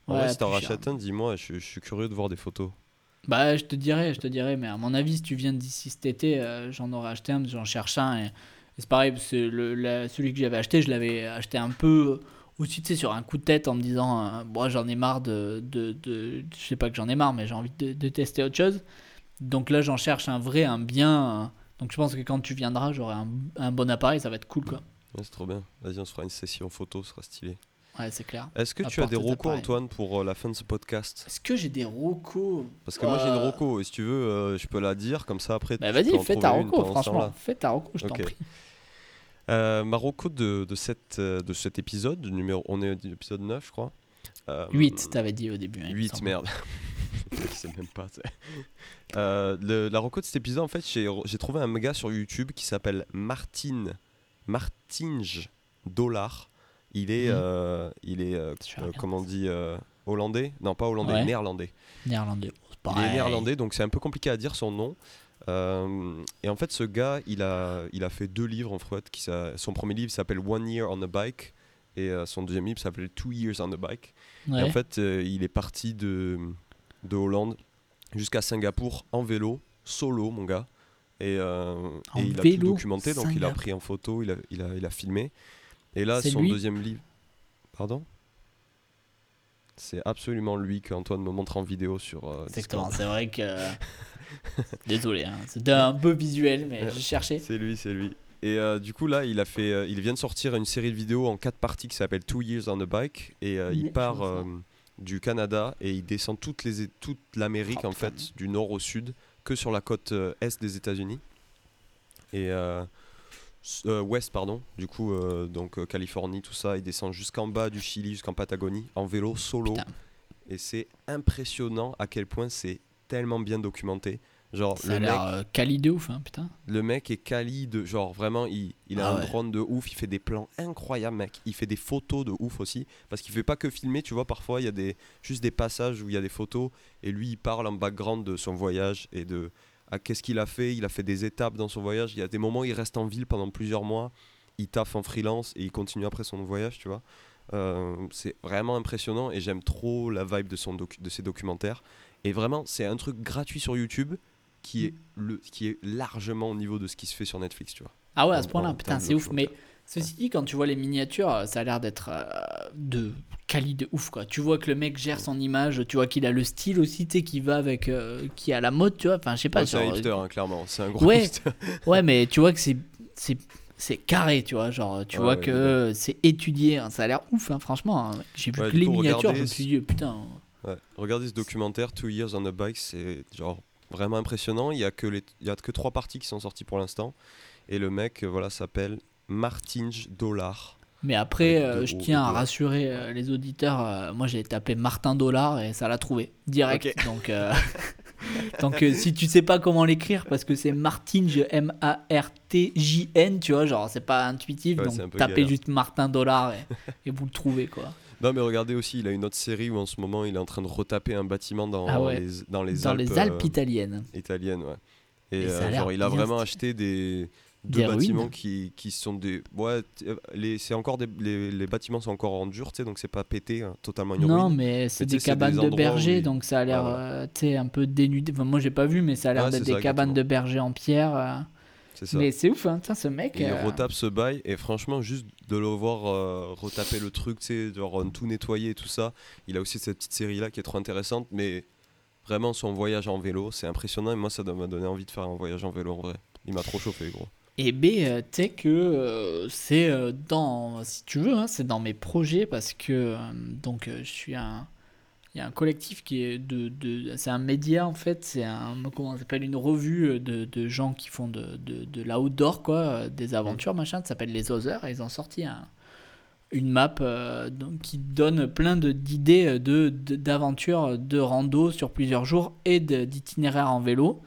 En vrai, si t'en rachètes un, dis-moi, je, je suis curieux de voir des photos. Bah, je te dirais, je te dirais, mais à mon avis, si tu viens d'ici cet été, euh, j'en aurais acheté un, j'en cherche un. Et, c'est pareil, le, celui que j'avais acheté, je l'avais acheté un peu aussi, tu sais, sur un coup de tête en me disant, euh, j'en ai marre de, de, de, Je sais pas que j'en ai marre, mais j'ai envie de, tester autre chose. Donc là, j'en cherche un vrai, un bien. donc je pense que quand tu viendras, j'aurai un, un, bon appareil, ça va être cool, quoi. c'est trop bien. Vas-y, on se fera une session photo, ce sera stylé. Ouais, c'est clair. Est-ce que tu as des rocos, Antoine, pour euh, la fin de ce podcast? Est-ce que j'ai des rocos Parce que moi, j'ai une euh, roco, et si tu veux, euh, je peux la dire, comme ça après. Bah, vas-y, fais ta roco, franchement. Fais ta roco, je t'en prie. ma roco de, de, cette, de cet épisode, numéro, on est à l'épisode 9, je crois. 8, t'avais dit au début. 8, hein, merde. je sais même pas. le, la roco de cet épisode, en fait, j'ai trouvé un gars sur YouTube qui s'appelle Martin. Martinge Dollar. Il est, mhm. euh, il est euh, euh, comment on dit, hollandais? Non, pas hollandais, néerlandais. Néerlandais. Il est néerlandais, donc c'est un peu compliqué à dire son nom. et en fait, ce gars, il a, il a fait deux livres en fait. Qui, son premier livre s'appelle One Year on a Bike et son deuxième livre s'appelle Two Years on a Bike. Et en fait, il est parti de, de Hollande jusqu'à Singapour en vélo, solo, mon gars. Et, et il a tout documenté, donc il a pris en photo, il a, il a, il a filmé. Et là, son deuxième livre. Pardon? C'est absolument lui qu'Antoine me montre en vidéo sur. Euh, Exactement, c'est vrai que. Désolé, hein. c'était un peu visuel, mais j'ai cherché. C'est lui, c'est lui. Et euh, du coup, là, il, a fait, euh, il vient de sortir une série de vidéos en quatre parties qui s'appelle Two Years on a Bike. Et il, part, du Canada et il descend toute les toute l'Amérique Oh, en putain. fait du nord au sud que sur la côte euh, est des États-Unis et euh, ouest pardon du coup euh, donc euh, Californie tout ça il descend jusqu'en bas du Chili jusqu'en Patagonie en vélo solo Putain. et c'est impressionnant à quel point c'est tellement bien documenté genre Ça a le mec l'air euh, quali de ouf, hein, putain. le mec est quali de genre vraiment il, il a Ah un ouais. drone de ouf, il fait des plans incroyables mec, il fait des photos de ouf aussi parce qu'il fait pas que filmer, tu vois parfois il y a des juste des passages où il y a des photos et lui il parle en background de son voyage et de à qu'est-ce qu'il a fait, il a fait des étapes dans son voyage, il y a des moments où il reste en ville pendant plusieurs mois, il taffe en freelance et il continue après son voyage, tu vois. Euh, c'est vraiment impressionnant et j'aime trop la vibe de, son docu- de ses documentaires. Et vraiment, c'est un truc gratuit sur YouTube qui est, le, qui est largement au niveau de ce qui se fait sur Netflix, tu vois. Ah ouais, à ce point-là, putain, c'est ouf. Mais. Ceci dit, quand tu vois les miniatures, euh, ça a l'air d'être euh, de quali de ouf, quoi. Tu vois que le mec gère son image, tu vois qu'il a le style aussi, tu sais, qui va avec. euh, qui à la mode, tu vois. Enfin, je sais pas. Ouais, c'est un hipster, hein, clairement. C'est un gros Ouais. hipster. Ouais, mais tu vois que c'est c'est c'est carré, tu vois, genre tu Ouais, vois que c'est étudié, hein, ça a l'air ouf, hein, franchement. J'ai vu que les coup, miniatures, je me suis dit putain. Regardez ce documentaire, Two Years on a Bike, c'est genre vraiment impressionnant. Il y a que les, il y a que trois parties qui sont sorties pour l'instant, et le mec, voilà, s'appelle Martinge Dollar. Mais après, euh, je tiens à rassurer euh, les auditeurs. euh, moi, j'ai tapé Martin Dollar et ça l'a trouvé direct. Donc, euh, donc euh, si tu sais pas comment l'écrire, parce que c'est Martin, M-A-R-T-J-N, tu vois, genre c'est pas intuitif. Ouais, donc tapez galère. juste Martin Dollar et, et vous le trouvez quoi. Non, mais regardez aussi, il a une autre série où en ce moment il est en train de retaper un bâtiment dans, Ah ouais. les, dans les Dans Alpes, les Alpes euh, italiennes. italiennes. Ouais. Et, Et euh, genre, il a vraiment acheté des, deux Des bâtiments ruines. qui, qui sont des. Ouais, euh, les, c'est encore des, les, les bâtiments sont encore en dur, tu sais, donc c'est pas pété, hein, totalement une Non, ruine. mais c'est des cabanes des de où bergers, donc ça a l'air, euh, tu sais, un peu dénudé. Enfin, moi, j'ai pas vu, mais ça a l'air Ouais, d'être des ça, cabanes de bergers en pierre. euh. Ça. Mais c'est ouf, hein, tiens, ce mec. Et il euh, retape ce bail et franchement juste de le voir retaper le truc, tu sais, genre tout nettoyer et tout ça. Il a aussi cette petite série là qui est trop intéressante, mais vraiment son voyage en vélo, c'est impressionnant et moi ça m'a donné envie de faire un voyage en vélo en vrai. Il m'a trop chauffé gros. Et B, euh, tu sais que euh, c'est euh, dans, si tu veux, hein, c'est dans mes projets parce que euh, donc je suis un, il y a un collectif qui est de, de c'est un média en fait, c'est un, comment s'appelle, une revue de, de gens qui font de, de, de l'outdoor quoi, des aventures machin, ça s'appelle les Others et ils ont sorti un, une map euh, donc, qui donne plein de- d'idées de, d'aventures, de rando sur plusieurs jours et d'itinéraires en vélo.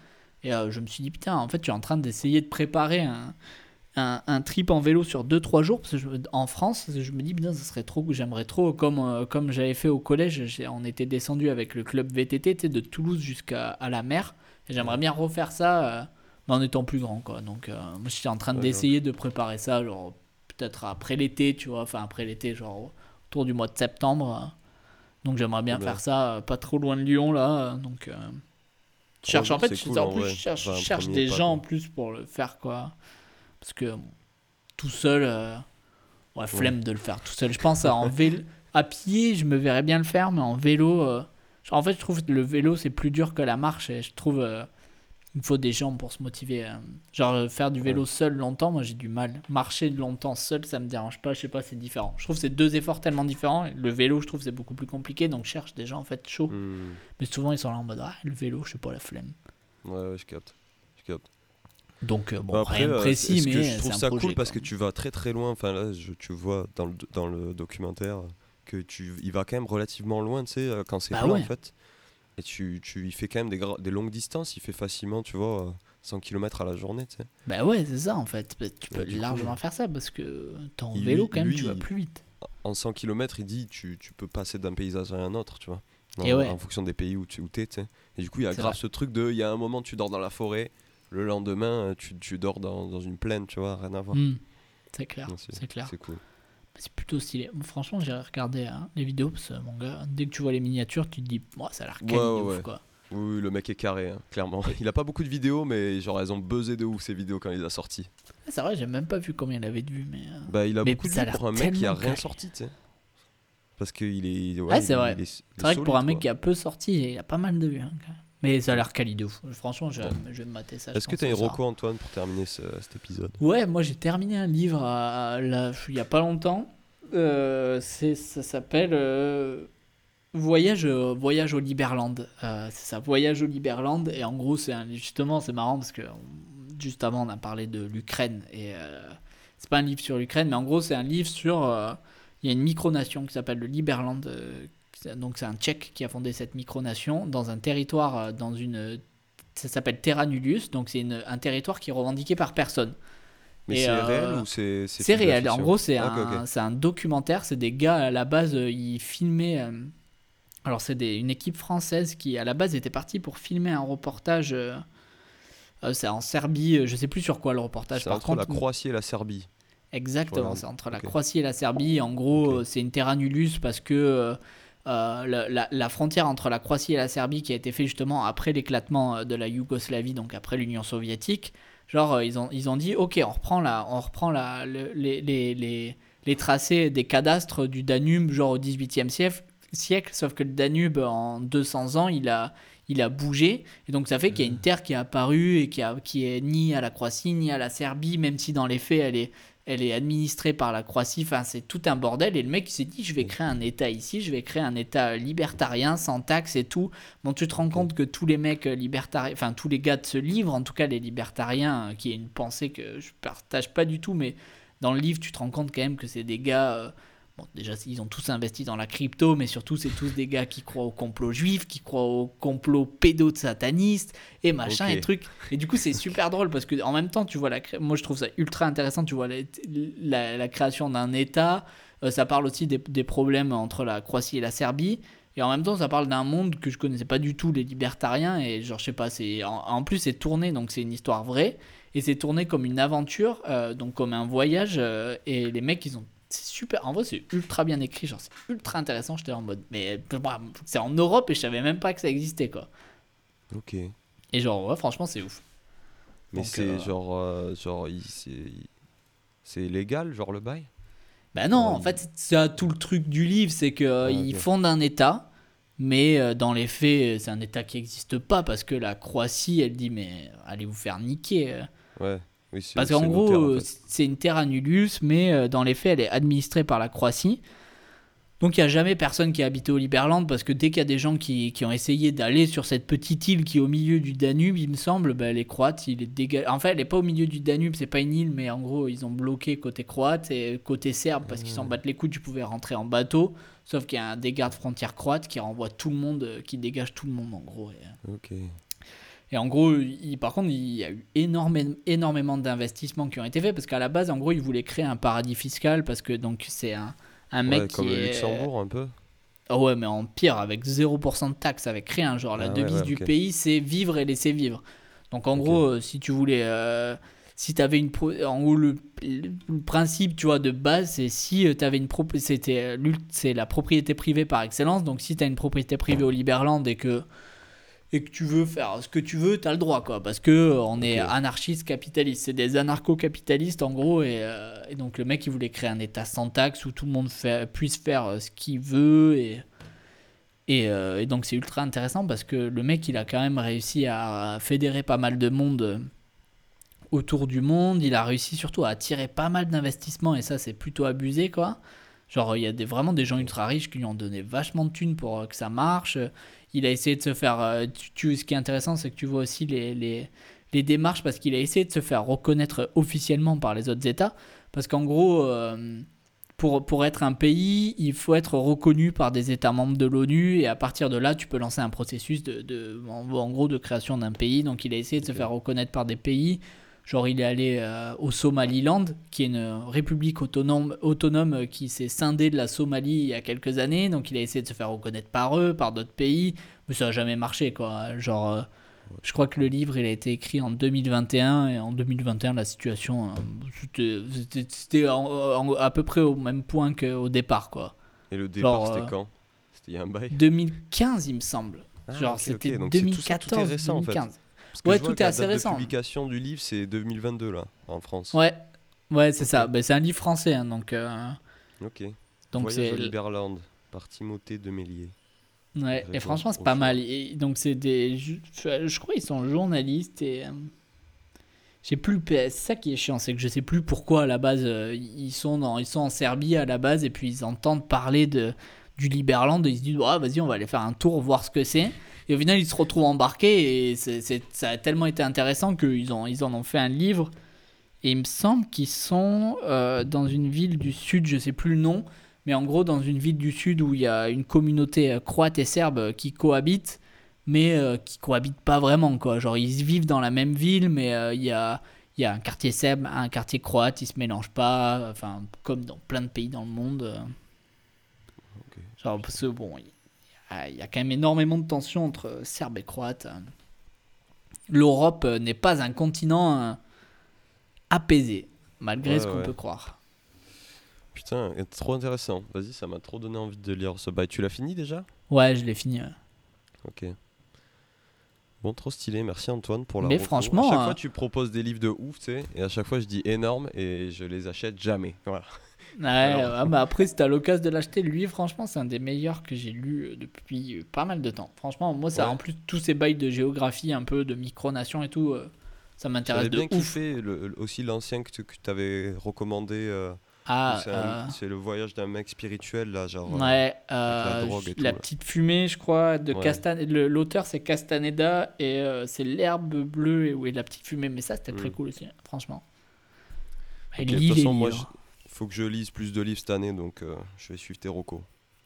Et euh, je me suis dit, putain, en fait, tu es en train d'essayer de préparer un, un, un trip en vélo sur 2-3 jours. Parce que je- en France, je me dis, putain, ça serait trop, j'aimerais trop, comme, euh, comme j'avais fait au collège, on était descendu avec le club VTT tu sais, de Toulouse jusqu'à à la mer. Et j'aimerais bien refaire ça, euh, mais en étant plus grand, quoi. Donc, moi, j'étais en train Ouais, d'essayer de préparer ça, genre, peut-être après l'été, tu vois, enfin, après l'été, genre, autour du mois de septembre. Donc, j'aimerais bien faire ça, euh, pas trop loin de Lyon, là. Donc, euh, je cherche, en fait, cool, en plus, cherche, Enfin, des pas, gens en plus pour le faire, quoi. Parce que bon, tout seul, euh, ouais, flemme de le faire tout seul. Je pense à, en vélo, à pied, je me verrais bien le faire, mais en vélo, euh, en fait, je trouve que le vélo c'est plus dur que la marche et je trouve euh, il faut des jambes pour se motiver. euh. Genre euh, faire du vélo seul longtemps, moi j'ai du mal. Marcher longtemps seul, ça me dérange pas. Je sais pas, c'est différent. Je trouve c'est deux efforts tellement différents. Le vélo, je trouve c'est beaucoup plus compliqué, donc je cherche des gens en fait chauds. Hmm. Mais souvent ils sont là en mode ah le vélo, je sais pas la flemme. Ouais, ouais, je capte. Je capte. Donc euh, bon, après, rien de euh, précis, mais que je trouve ça projet, cool parce quoi. que tu vas très très loin. Enfin là, je- tu vois dans le, dans le documentaire que tu, il va quand même relativement loin, tu sais, euh, quand c'est Bah ouais. en fait. Et tu, tu, il fait quand même des, des longues distances. Il fait facilement, tu vois, euh, 100 km à la journée, tu sais. Bah ouais, c'est ça en fait. Bah, Tu peux Ouais, du coup, largement faire ça parce que t'es en il- vélo quand même, lui, tu vas plus vite. En 100 km, il dit tu, tu peux passer d'un paysage à un autre, tu vois. Et En- ouais. En fonction des pays où tu où es, tu sais. Et du coup, il y a grave vrai. ce truc de il y a un moment, tu dors dans la forêt. Le lendemain, euh, tu, tu dors dans, dans une plaine, tu vois, rien à voir. Hmm, C'est clair, c'est clair. C'est cool. C'est plutôt stylé. Franchement, j'ai regardé hein, les vidéos parce que mon gars, dès que tu vois les miniatures, tu te dis, ça a l'air Ouais, ouais, ouf quoi. Oui, oui, le mec est carré, hein, clairement. Il a pas beaucoup de vidéos, mais genre elles ont buzzé de ouf ces vidéos quand il les a sorties. Ah, C'est vrai, j'ai même pas vu combien il avait de vues, mais. euh, Bah, il a Mais beaucoup de vues pour un mec qui a rien carré. sorti, tu sais. Parce qu'il est. Ouais, c'est vrai. C'est vrai que pour un mec quoi. qui a peu sorti, il a pas mal de vues. hein, quand même. Mais ça a l'air quali de ouf. Franchement, je, je vais me mater ça. Est-ce que pense, t'as une reco, Antoine, pour terminer ce- cet épisode? Ouais, moi j'ai terminé un livre à- à la- il y a pas longtemps. Euh, ça s'appelle euh, Voyage, voyage au Liberland. c'est ça, Voyage au Liberland. Et en gros, c'est justement, c'est marrant parce que juste avant, on a parlé de l'Ukraine. Et c'est pas un livre sur l'Ukraine, mais en gros, c'est un livre sur. Il y a une micronation qui s'appelle le Liberland. Donc, c'est un Tchèque qui a fondé cette micronation dans un territoire, dans une ça s'appelle Terra Nullius, donc c'est un territoire qui est revendiqué par personne. Mais c'est euh, réel ou c'est C'est réel. En gros, c'est un, un, documentaire. C'est des gars à la base, euh, ils filmaient. Euh, alors, c'est une équipe française qui, à la base, était partie pour filmer un reportage. c'est en Serbie. Je sais plus sur quoi le reportage. C'est entre la Croatie et la Serbie. Exactement. C'est entre la Croatie et la Serbie. En gros, c'est une terra nullius parce que euh, la, frontière entre la Croatie et la Serbie qui a été faite justement après l'éclatement euh, de la Yougoslavie, donc après l'Union soviétique. Genre, euh, ils, ont, ils ont dit, ok, on reprend, la, on reprend la, les, les, les, tracés des cadastres du Danube, genre au XVIIIe siècle, siècle, sauf que le Danube, en 200 ans, il a, il a bougé. Et donc, ça fait qu'il y a une terre qui est apparue et qui, a, qui est ni à la Croatie, ni à la Serbie, même si dans les faits, elle est elle est administrée par la Croatie, enfin c'est tout un bordel. Et le mec il s'est dit je vais créer un État ici, je vais créer un État libertarien sans taxes et tout. Bon tu te rends compte que tous les mecs libertariens, enfin tous les gars de ce livre, en tout cas les libertariens, euh, qui est une pensée que je partage pas du tout, mais dans le livre tu te rends compte quand même que c'est des gars... Euh, Bon, déjà, ils ont tous investi dans la crypto, mais surtout, c'est tous des gars qui croient au complot juif, qui croient au complot pédo-sataniste, et machin, et trucs. Et du coup, c'est super drôle parce que en même temps, tu vois, la moi je trouve ça ultra intéressant, tu vois, la, la, création d'un État. Euh, ça parle aussi des, des, problèmes entre la Croatie et la Serbie. Et en même temps, ça parle d'un monde que je connaissais pas du tout, les libertariens. Et genre, je sais pas, c'est en, plus, c'est tourné, donc c'est une histoire vraie. Et c'est tourné comme une aventure, euh, donc comme un voyage. Euh, et les mecs, ils ont c'est super. En vrai, c'est ultra bien écrit. Genre, c'est ultra intéressant. J'étais en mode. Mais c'est en Europe et je savais même pas que ça existait, quoi. Ok. Et genre, ouais, franchement, c'est ouf. Mais c'est euh, genre. Euh, genre, c'est légal, genre le bail? Ben non, en fait, c'est tout le truc du livre. C'est qu'ils ah, ils fondent un État. Mais euh, dans les faits, c'est un État qui n'existe pas parce que la Croatie, elle dit Mais allez vous faire niquer. Ouais. Parce qu'en gros, c'est une terre annulus, mais euh, dans les faits, elle est administrée par la Croatie. Donc il n'y a jamais personne qui a habité au Liberland, parce que dès qu'il y a des gens qui, qui ont essayé d'aller sur cette petite île qui est au milieu du Danube, il me semble, ben, les Croates, il est dégagé. En fait, elle n'est pas au milieu du Danube, c'est pas une île, mais en gros, ils ont bloqué côté croate et côté serbe, parce qu'ils s'en battent les coups, tu pouvais rentrer en bateau. Sauf qu'il y a des gardes frontières croates qui renvoient tout le monde, euh, qui dégagent tout le monde en gros. Ok. Et en gros, il, par contre, il y a eu énormément, énormément d'investissements qui ont été faits parce qu'à la base, en gros, il voulait créer un paradis fiscal parce que donc c'est un, un mec comme qui le Luxembourg un peu. Oh ouais, mais en pire, avec 0% de taxes, avec rien. Genre, la ah devise du pays, c'est vivre et laisser vivre. Donc, en gros, euh, si tu voulais. Euh, si tu avais une. En gros, le, principe, tu vois, de base, c'est si euh, tu avais une. C'était. C'est la propriété privée par excellence. Donc, si tu as une propriété privée au Liberland et que et que tu veux faire ce que tu veux, tu as le droit, quoi. Parce que euh, on est anarchiste capitaliste. C'est des anarcho-capitalistes, en gros. Euh, et, donc, le mec, il voulait créer un État sans taxe où tout le monde puisse faire euh, ce qu'il veut. Et, et, donc, c'est ultra intéressant parce que le mec, il a quand même réussi à fédérer pas mal de monde autour du monde. Il a réussi surtout à attirer pas mal d'investissements. Et ça, c'est plutôt abusé, quoi. Genre, il y a des, vraiment des gens ultra riches qui lui ont donné vachement de thunes pour que ça marche il a essayé de se faire. Euh, tu, ce qui est intéressant, c'est que tu vois aussi les, les, les démarches parce qu'il a essayé de se faire reconnaître officiellement par les autres États. Parce qu'en gros, euh, pour, pour être un pays, il faut être reconnu par des États membres de l'ONU et à partir de là, tu peux lancer un processus de, de en, gros de création d'un pays. Donc il a essayé de se faire reconnaître par des pays. Genre, il est allé euh, au Somaliland, qui est une république autonome, autonome qui s'est scindée de la Somalie il y a quelques années. Donc, il a essayé de se faire reconnaître par eux, par d'autres pays. Mais ça n'a jamais marché, quoi. Genre, euh, je crois que le livre, il a été écrit en 2021. Et en 2021, la situation, euh, c'était à peu près au même point qu'au départ, quoi. Et le départ, c'était quand? C'était il y a un bail? 2015, il me semble. Ah, Genre, c'était 2014, 2015 ouais, tout est assez récent. La publication du livre, c'est 2022 là, en France. Ouais, ouais, c'est ça. Ben, c'est un livre français, hein, donc. Euh, ok. Donc c'est. Liberland par Timothée de Mélier. Ouais, et franchement, c'est pas mal. Et donc, c'est des. Je, crois qu'ils sont journalistes et. Euh, j'ai plus. C'est ça qui est chiant, c'est que je sais plus pourquoi à la base euh, ils, sont dans... ils sont en Serbie à la base et puis ils entendent parler de du Liberland. ils se disent, oh, vas-y, on va aller faire un tour, voir ce que c'est. Et au final, ils se retrouvent embarqués et c'est, ça a tellement été intéressant qu'ils ont, ils en ont fait un livre. Et il me semble qu'ils sont euh, dans une ville du sud, je sais plus le nom, mais en gros dans une ville du sud où il y a une communauté euh, croate et serbe qui cohabitent, mais euh, qui cohabitent pas vraiment quoi. Genre ils vivent dans la même ville, mais il y a il y a un quartier serbe, un quartier croate, ils se mélangent pas, enfin comme dans plein de pays dans le monde. Genre parce que bon, il y, a quand même énormément de tensions entre serbes et croates. L'Europe n'est pas un continent apaisé, malgré ce qu'on peut croire. Putain, trop intéressant. Vas-y, ça m'a trop donné envie de lire ce bail. Tu l'as fini déjà? Ouais, je l'ai fini. Ok. Bon, trop stylé. Merci Antoine pour la. Mais franchement. À chaque fois, tu proposes des livres de ouf, tu sais. Et à chaque fois, je dis énorme et je les achète jamais. Voilà. Ouais, bah après, si t'as l'occasion de l'acheter, lui, franchement, c'est un des meilleurs que j'ai lu euh, depuis euh, pas mal de temps. Franchement, moi, ça, en plus, tous ces bails de géographie, un peu de micronation et tout, euh, ça m'intéresse de bien ouf. kiffé le, aussi l'ancien que tu avais recommandé. Ah, euh, c'est le voyage d'un mec spirituel, là, genre. Euh, ouais, la, petite fumée, je crois, de ouais. L'auteur, c'est Castaneda et c'est l'herbe bleue et oui, la petite fumée. Mais ça, c'était très mm. cool aussi, franchement. de toute façon, moi, il faut que je lise plus de livres cette année, donc je vais suivre tes recos.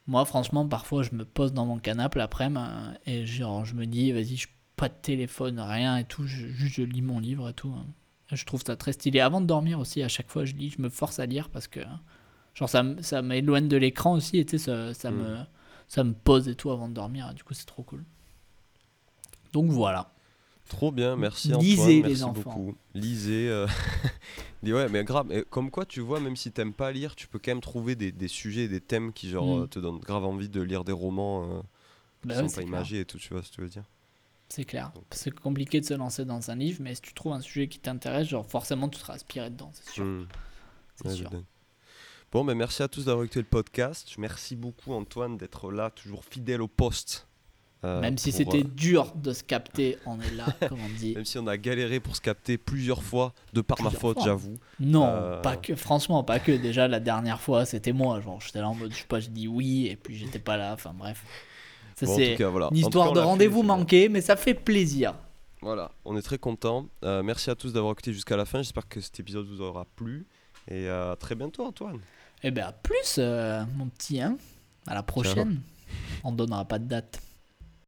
Moi, franchement, parfois, je me pose dans mon canapé l'après-midi et genre, je me dis, vas-y, je pas de téléphone, rien et tout, je, juste je lis mon livre et tout. Hein. Je trouve ça très stylé. Avant de dormir aussi, à chaque fois, je lis, je me force à lire parce que genre ça, ça m'éloigne de l'écran aussi et ça, ça, me, mm. ça me pose et tout avant de dormir. Du coup, c'est trop cool. Donc voilà. Trop bien, merci Antoine. Lisez merci les enfants. Beaucoup. Lisez. Euh... ouais, mais grave. Mais comme quoi, tu vois, même si t'aimes pas lire, tu peux quand même trouver des, des sujets, des thèmes qui genre mm. te donnent grave envie de lire des romans euh, qui bah sont pas imagés et tout. Tu vois ce que tu veux dire c'est clair. C'est compliqué de se lancer dans un livre, mais si tu trouves un sujet qui t'intéresse, genre forcément tu seras aspiré dedans, c'est sûr. Hmm. Bon, ben merci à tous d'avoir écouté le podcast. Merci beaucoup Antoine d'être là, toujours fidèle au poste. Euh, Même si c'était euh, dur de se capter, on est là, comme on dit. Même si on a galéré pour se capter plusieurs fois, de par ma faute, j'avoue. Non, euh, pas que, franchement, pas que. Déjà, la dernière fois, c'était moi. Genre, j'étais là en mode, je sais pas, je dis oui, et puis j'étais pas là. Enfin, bref c'est une histoire de rendez-vous manqué, mais ça fait plaisir. Voilà, on est très content. Euh, merci à tous d'avoir écouté jusqu'à la fin. J'espère que cet épisode vous aura plu. Et à très bientôt, Antoine. Et eh bien, à plus, mon petit. Hein à la prochaine. On ne donnera pas de date.